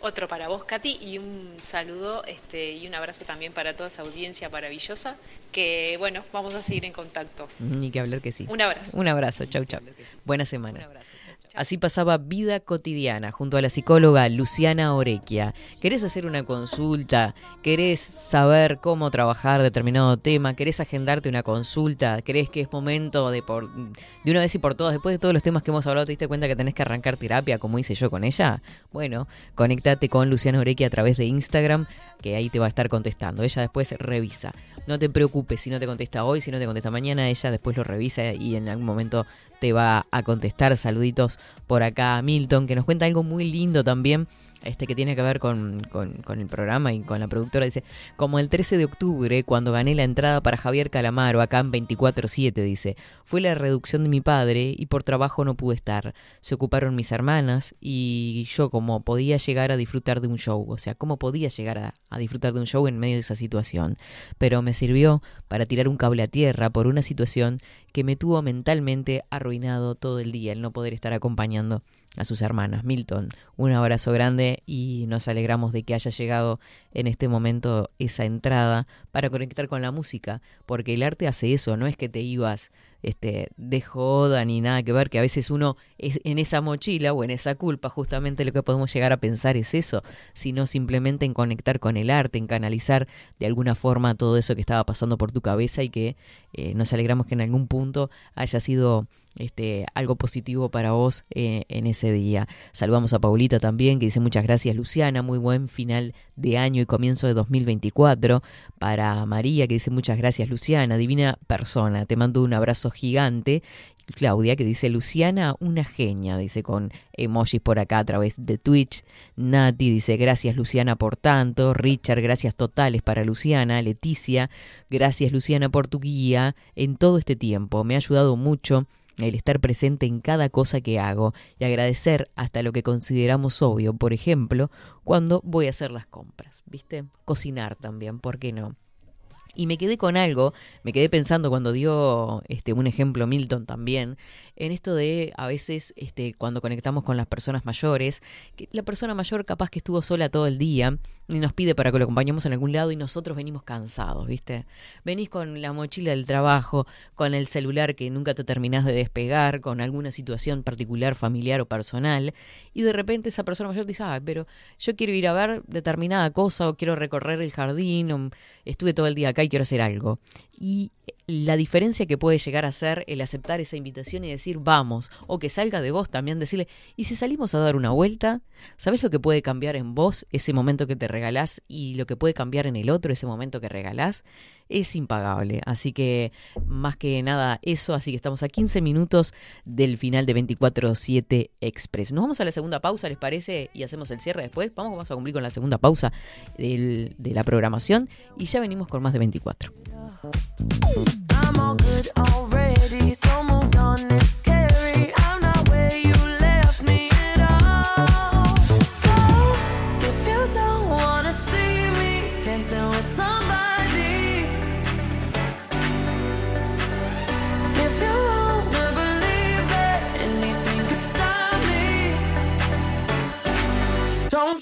Otro para vos, Katy, y un saludo este, y un abrazo también para toda esa audiencia maravillosa, que bueno, vamos a seguir en contacto. Ni que hablar que sí. Un abrazo. Un abrazo, chau, chau. Buena semana. Un abrazo. Así pasaba Vida Cotidiana junto a la psicóloga Luciana Orequia. ¿Querés hacer una consulta? ¿Querés saber cómo trabajar determinado tema? ¿Querés agendarte una consulta? ¿Crees que es momento de, por, de una vez y por todas, después de todos los temas que hemos hablado, te diste cuenta que tenés que arrancar terapia como hice yo con ella? Bueno, conéctate con Luciana Orequia a través de Instagram que ahí te va a estar contestando. Ella después revisa. No te preocupes si no te contesta hoy, si no te contesta mañana, ella después lo revisa y en algún momento te va a contestar. Saluditos por acá a Milton, que nos cuenta algo muy lindo también este que tiene que ver con, con, el programa y con la productora, dice, como el 13 de octubre, cuando gané la entrada para Javier Calamaro, acá en 24-7, dice, fue la reducción de mi padre y por trabajo no pude estar. Se ocuparon mis hermanas y yo como podía llegar a disfrutar de un show, o sea, cómo podía llegar a, a disfrutar de un show en medio de esa situación. Pero me sirvió para tirar un cable a tierra por una situación que me tuvo mentalmente arruinado todo el día, el no poder estar acompañando a sus hermanas. Milton, un abrazo grande y nos alegramos de que haya llegado en este momento esa entrada para conectar con la música, porque el arte hace eso, no es que te ibas este, de joda ni nada que ver, que a veces uno es en esa mochila o en esa culpa, justamente lo que podemos llegar a pensar es eso, sino simplemente en conectar con el arte, en canalizar de alguna forma todo eso que estaba pasando por tu cabeza y que eh, nos alegramos que en algún punto haya sido este, algo positivo para vos eh, en ese día. Saludamos a Paulita también, que dice muchas gracias Luciana, muy buen final de año y comienzo de 2024. Para María, que dice muchas gracias Luciana, divina persona, te mando un abrazo gigante. Claudia, que dice Luciana, una genia, dice con emojis por acá a través de Twitch. Nati dice gracias Luciana por tanto. Richard, gracias totales para Luciana. Leticia, gracias Luciana por tu guía en todo este tiempo. Me ha ayudado mucho el estar presente en cada cosa que hago y agradecer hasta lo que consideramos obvio, por ejemplo, cuando voy a hacer las compras, ¿viste? Cocinar también, ¿por qué no? Y me quedé con algo, me quedé pensando cuando dio este, un ejemplo Milton también, en esto de a veces este, cuando conectamos con las personas mayores, que la persona mayor capaz que estuvo sola todo el día y nos pide para que lo acompañemos en algún lado y nosotros venimos cansados, ¿viste? Venís con la mochila del trabajo, con el celular que nunca te terminás de despegar, con alguna situación particular, familiar o personal, y de repente esa persona mayor dice, ah, pero yo quiero ir a ver determinada cosa o quiero recorrer el jardín o estuve todo el día acá y quiero hacer algo. Y la diferencia que puede llegar a ser el aceptar esa invitación y decir vamos, o que salga de vos también decirle, ¿y si salimos a dar una vuelta? ¿Sabes lo que puede cambiar en vos ese momento que te regalás y lo que puede cambiar en el otro ese momento que regalás? Es impagable. Así que más que nada eso, así que estamos a 15 minutos del final de 24-7 Express. Nos vamos a la segunda pausa, ¿les parece? Y hacemos el cierre después. Vamos, vamos a cumplir con la segunda pausa de la programación y ya venimos con más de 24.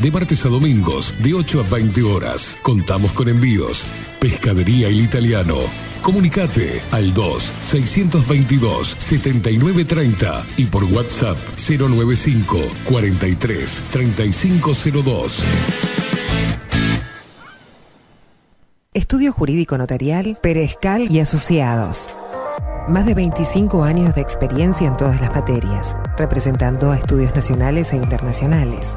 de martes a domingos, de 8 a 20 horas. Contamos con envíos. Pescadería El Italiano. Comunicate al 2-622-7930 y por WhatsApp 095 43 3502. Estudio Jurídico Notarial, Perezcal y Asociados. Más de 25 años de experiencia en todas las materias, representando a estudios nacionales e internacionales.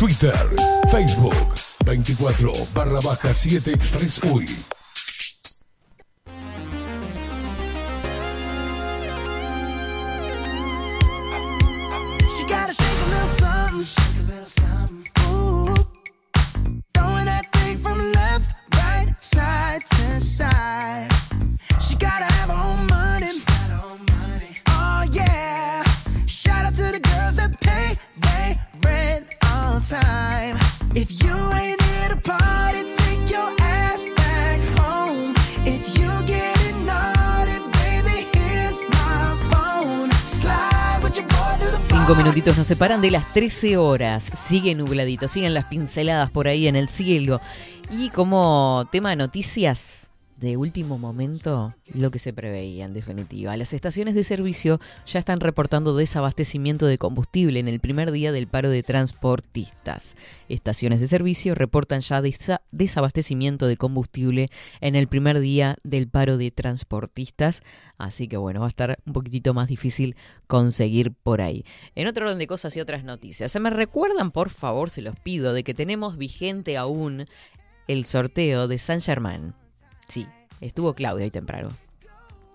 Twitter, Facebook, 24 barra baja 7 Express UI. She gotta shake a little something. Shake a little something. Ooh. Throwing that thing from left, right, side to side. She gotta have her own. Time. If you ain't here to party, take your ass back home. If you get naughty, baby, here's my phone. Slide with your boy to the Cinco minutitos nos separan de las 13 horas. Sigue nubladito, siguen las pinceladas por ahí en el cielo. Y como tema de noticias de último momento, lo que se preveía en definitiva. Las estaciones de servicio ya están reportando desabastecimiento de combustible en el primer día del paro de transportistas. Estaciones de servicio reportan ya desa- desabastecimiento de combustible en el primer día del paro de transportistas. Así que bueno, va a estar un poquitito más difícil conseguir por ahí. En otro orden de cosas y otras noticias. ¿Se me recuerdan, por favor, se los pido, de que tenemos vigente aún el sorteo de San Germán? Sí, estuvo Claudia hoy temprano.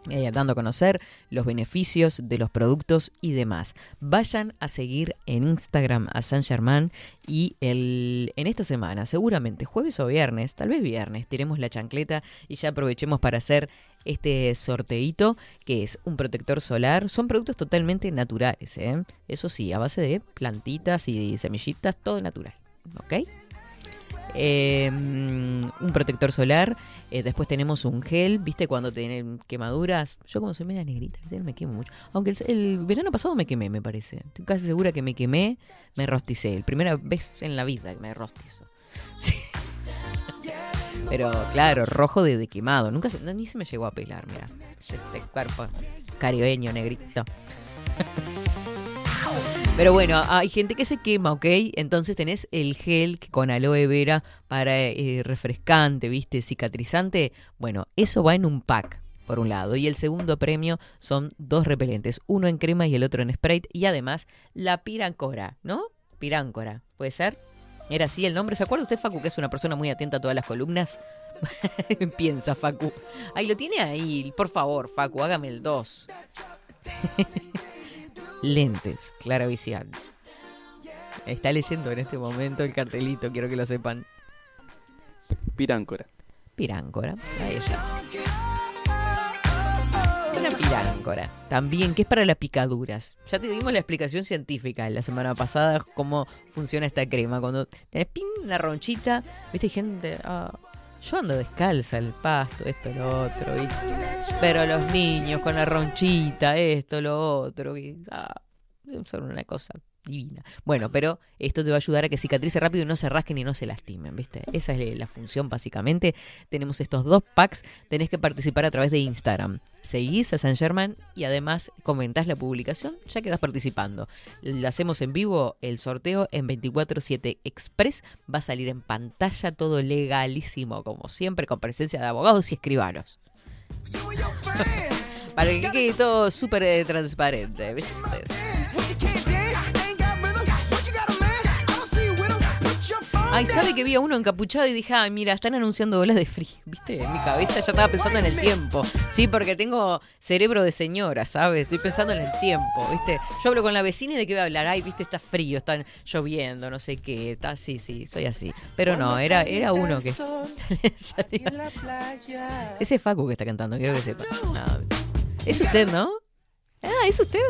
eh, dando a conocer los beneficios de los productos y demás. Vayan a seguir en Instagram a San Germán y el, en esta semana, seguramente jueves o viernes, tal vez viernes, tiremos la chancleta y ya aprovechemos para hacer este sorteito que es un protector solar. Son productos totalmente naturales, ¿eh? eso sí, a base de plantitas y semillitas, todo natural. ¿Ok? Eh, un protector solar. eh, después tenemos un gel, ¿viste? Cuando tienen quemaduras. Yo, como soy media negrita, ¿viste? me quemo mucho. Aunque el, verano pasado me quemé, me parece. Estoy casi segura que me quemé, me rosticé. La primera vez en la vida que me rostizo. (laughs) Pero claro, rojo de, quemado. Nunca se- ni se me llegó a pelar, mira. Este cuerpo caribeño, negrito. (laughs) Pero bueno, hay gente que se quema, ¿ok? Entonces tenés el gel con aloe vera para eh, refrescante, ¿viste? Cicatrizante. Bueno, eso va en un pack, por un lado. Y el segundo premio son dos repelentes, uno en crema y el otro en spray. Y además la pirancora, ¿no? Piráncora, ¿puede ser? Era así el nombre. ¿Se acuerda usted, Facu, que es una persona muy atenta a todas las columnas? (laughs) Piensa, Facu. Ahí lo tiene ahí. Por favor, Facu, hágame el 2. (laughs) Lentes, clara visión. Está leyendo en este momento el cartelito, quiero que lo sepan. Piráncora. Piráncora, ahí está. Una piráncora, también, que es para las picaduras. Ya te dimos la explicación científica la semana pasada, cómo funciona esta crema. Cuando tenés pin, una ronchita, viste, gente, ah, yo ando descalza el pasto, esto, lo otro, ¿viste? Pero los niños con la ronchita, esto, lo otro, y, ah, son una cosa divina. Bueno, pero esto te va a ayudar a que cicatrice rápido y no se rasquen y no se lastimen, ¿viste? Esa es la función básicamente. Tenemos estos dos packs, tenés que participar a través de Instagram. Seguís a San Germán y además comentás la publicación, ya quedás participando. Lo hacemos en vivo, el sorteo en 24-7 Express. Va a salir en pantalla todo legalísimo, como siempre, con presencia de abogados y escribanos. Para que quede todo súper eh, transparente, ¿viste? Ay, ¿sabe que vi a uno encapuchado y dije, ay, mira, están anunciando bolas de free? ¿Viste? En mi cabeza ya estaba pensando en el tiempo. Sí, porque tengo cerebro de señora, ¿sabes? Estoy pensando en el tiempo, ¿viste? Yo hablo con la vecina y de qué voy a hablar. Ay, ¿viste? Está frío, está lloviendo, no sé qué. Está, sí, sí, soy así. Pero no, era, era uno que (laughs) salía. Ese es Facu que está cantando, quiero que sepa. Ah, es usted, ¿no? Ah, es usted.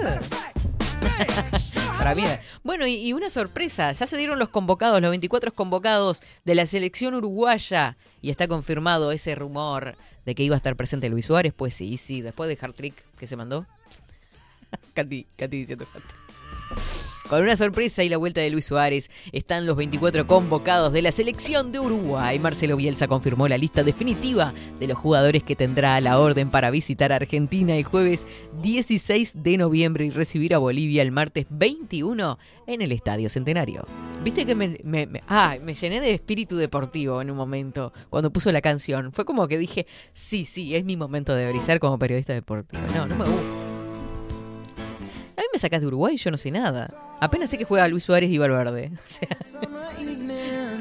Para mí. Bueno, y, una sorpresa, ya se dieron los convocados, los 24 convocados de la selección uruguaya y está confirmado ese rumor de que iba a estar presente Luis Suárez, pues sí, sí, después de Trick que se mandó. (laughs) Katy, Katy diciendo. Con una sorpresa y la vuelta de Luis Suárez, están los 24 convocados de la selección de Uruguay. Marcelo Bielsa confirmó la lista definitiva de los jugadores que tendrá la orden para visitar Argentina el jueves 16 de noviembre y recibir a Bolivia el martes 21 en el Estadio Centenario. Viste que me- ah, me llené de espíritu deportivo en un momento cuando puso la canción. Fue como que dije, sí, sí, es mi momento de brillar como periodista deportivo. No, no me gusta. A mí me sacás de Uruguay yo no sé nada. Apenas sé que juega Luis Suárez y Valverde. (laughs) O sea,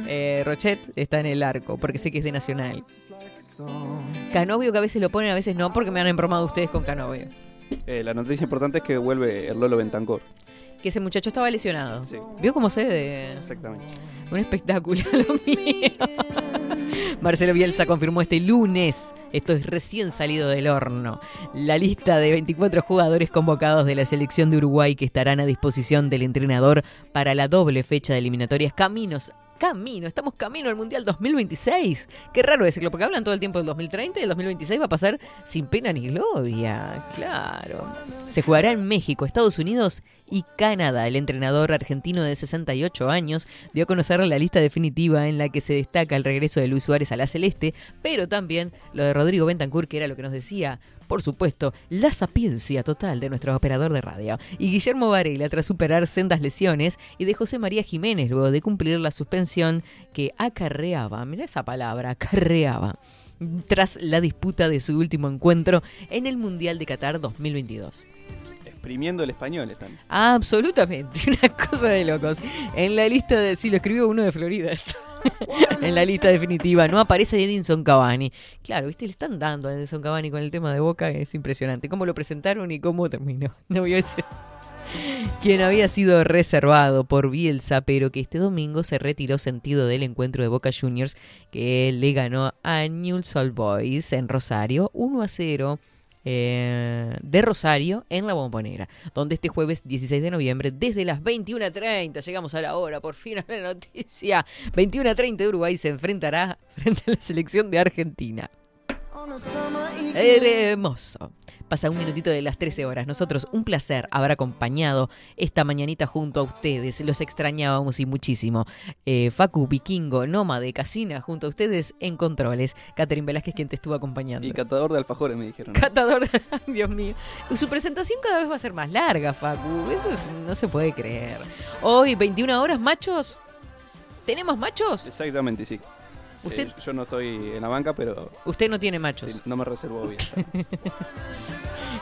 eh, Rochet está en el arco, porque sé que es de Nacional. Canovio que a veces lo ponen, a veces no, porque me han embromado ustedes con Canovio. Eh, la noticia importante es que vuelve el Lolo Bentancor. Que ese muchacho estaba lesionado. Sí. ¿Vio cómo se de Exactamente. un espectáculo (laughs) lo mío? Marcelo Bielsa confirmó este lunes, esto es recién salido del horno, la lista de 24 jugadores convocados de la selección de Uruguay que estarán a disposición del entrenador para la doble fecha de eliminatorias Caminos. Camino, estamos camino al Mundial 2026. Qué raro decirlo, porque hablan todo el tiempo del 2030 y el 2026 va a pasar sin pena ni gloria. Claro. Se jugará en México, Estados Unidos y Canadá. El entrenador argentino de 68 años dio a conocer la lista definitiva en la que se destaca el regreso de Luis Suárez a la Celeste, pero también lo de Rodrigo Bentancur, que era lo que nos decía, por supuesto, la sapiencia total de nuestro operador de radio. Y Guillermo Varela tras superar sendas lesiones y de José María Jiménez luego de cumplir la suspensión que acarreaba, mira esa palabra, acarreaba tras la disputa de su último encuentro en el Mundial de Qatar 2022. Exprimiendo el español están. Absolutamente, (laughs) una cosa de locos. En la lista de. Sí, lo escribió uno de Florida. esto. En la lista definitiva no aparece Edinson Cavani. Claro, viste, le están dando a Edinson Cavani con el tema de Boca, es impresionante. Cómo lo presentaron y cómo terminó. (laughs) No voy a decir. Quien había sido reservado por Bielsa, pero que este domingo se retiró sentido del encuentro de Boca Juniors, que le ganó a Newell's Old Boys en Rosario 1 a 0 eh, de Rosario en la Bombonera, donde este jueves 16 de noviembre, desde las 21.30, llegamos a la hora, por fin a la noticia, 21.30 de Uruguay se enfrentará frente a la selección de Argentina. Hermoso. Pasa un minutito de las 13 horas. Nosotros, un placer haber acompañado esta mañanita junto a ustedes. Los extrañábamos y muchísimo. Eh, Facu, Vikingo, Nómade, Casina, junto a ustedes en controles. Catherine Velázquez, quien te estuvo acompañando. Y catador de alfajores me dijeron. Catador, (laughs) Ay, Dios mío. Su presentación cada vez va a ser más larga, Facu. Eso es- no se puede creer. Hoy, 21 horas, machos. ¿Tenemos machos? Exactamente, sí. Usted- Eh, yo no estoy en la banca, pero Usted no tiene machos. sí, no me reservo bien. (laughs)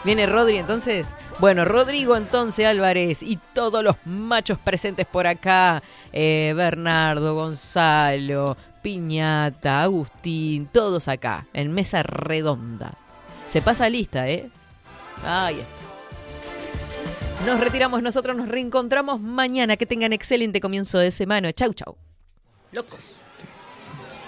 Viene Rodri entonces. Bueno, Rodrigo entonces Álvarez y todos los machos presentes por acá. Eh, Bernardo, Gonzalo, Piñata, Agustín, todos acá, en mesa redonda. Se pasa lista, ¿eh? Ahí está. Nos retiramos nosotros, nos reencontramos mañana. Que tengan excelente comienzo de semana. Chau, chau. Locos.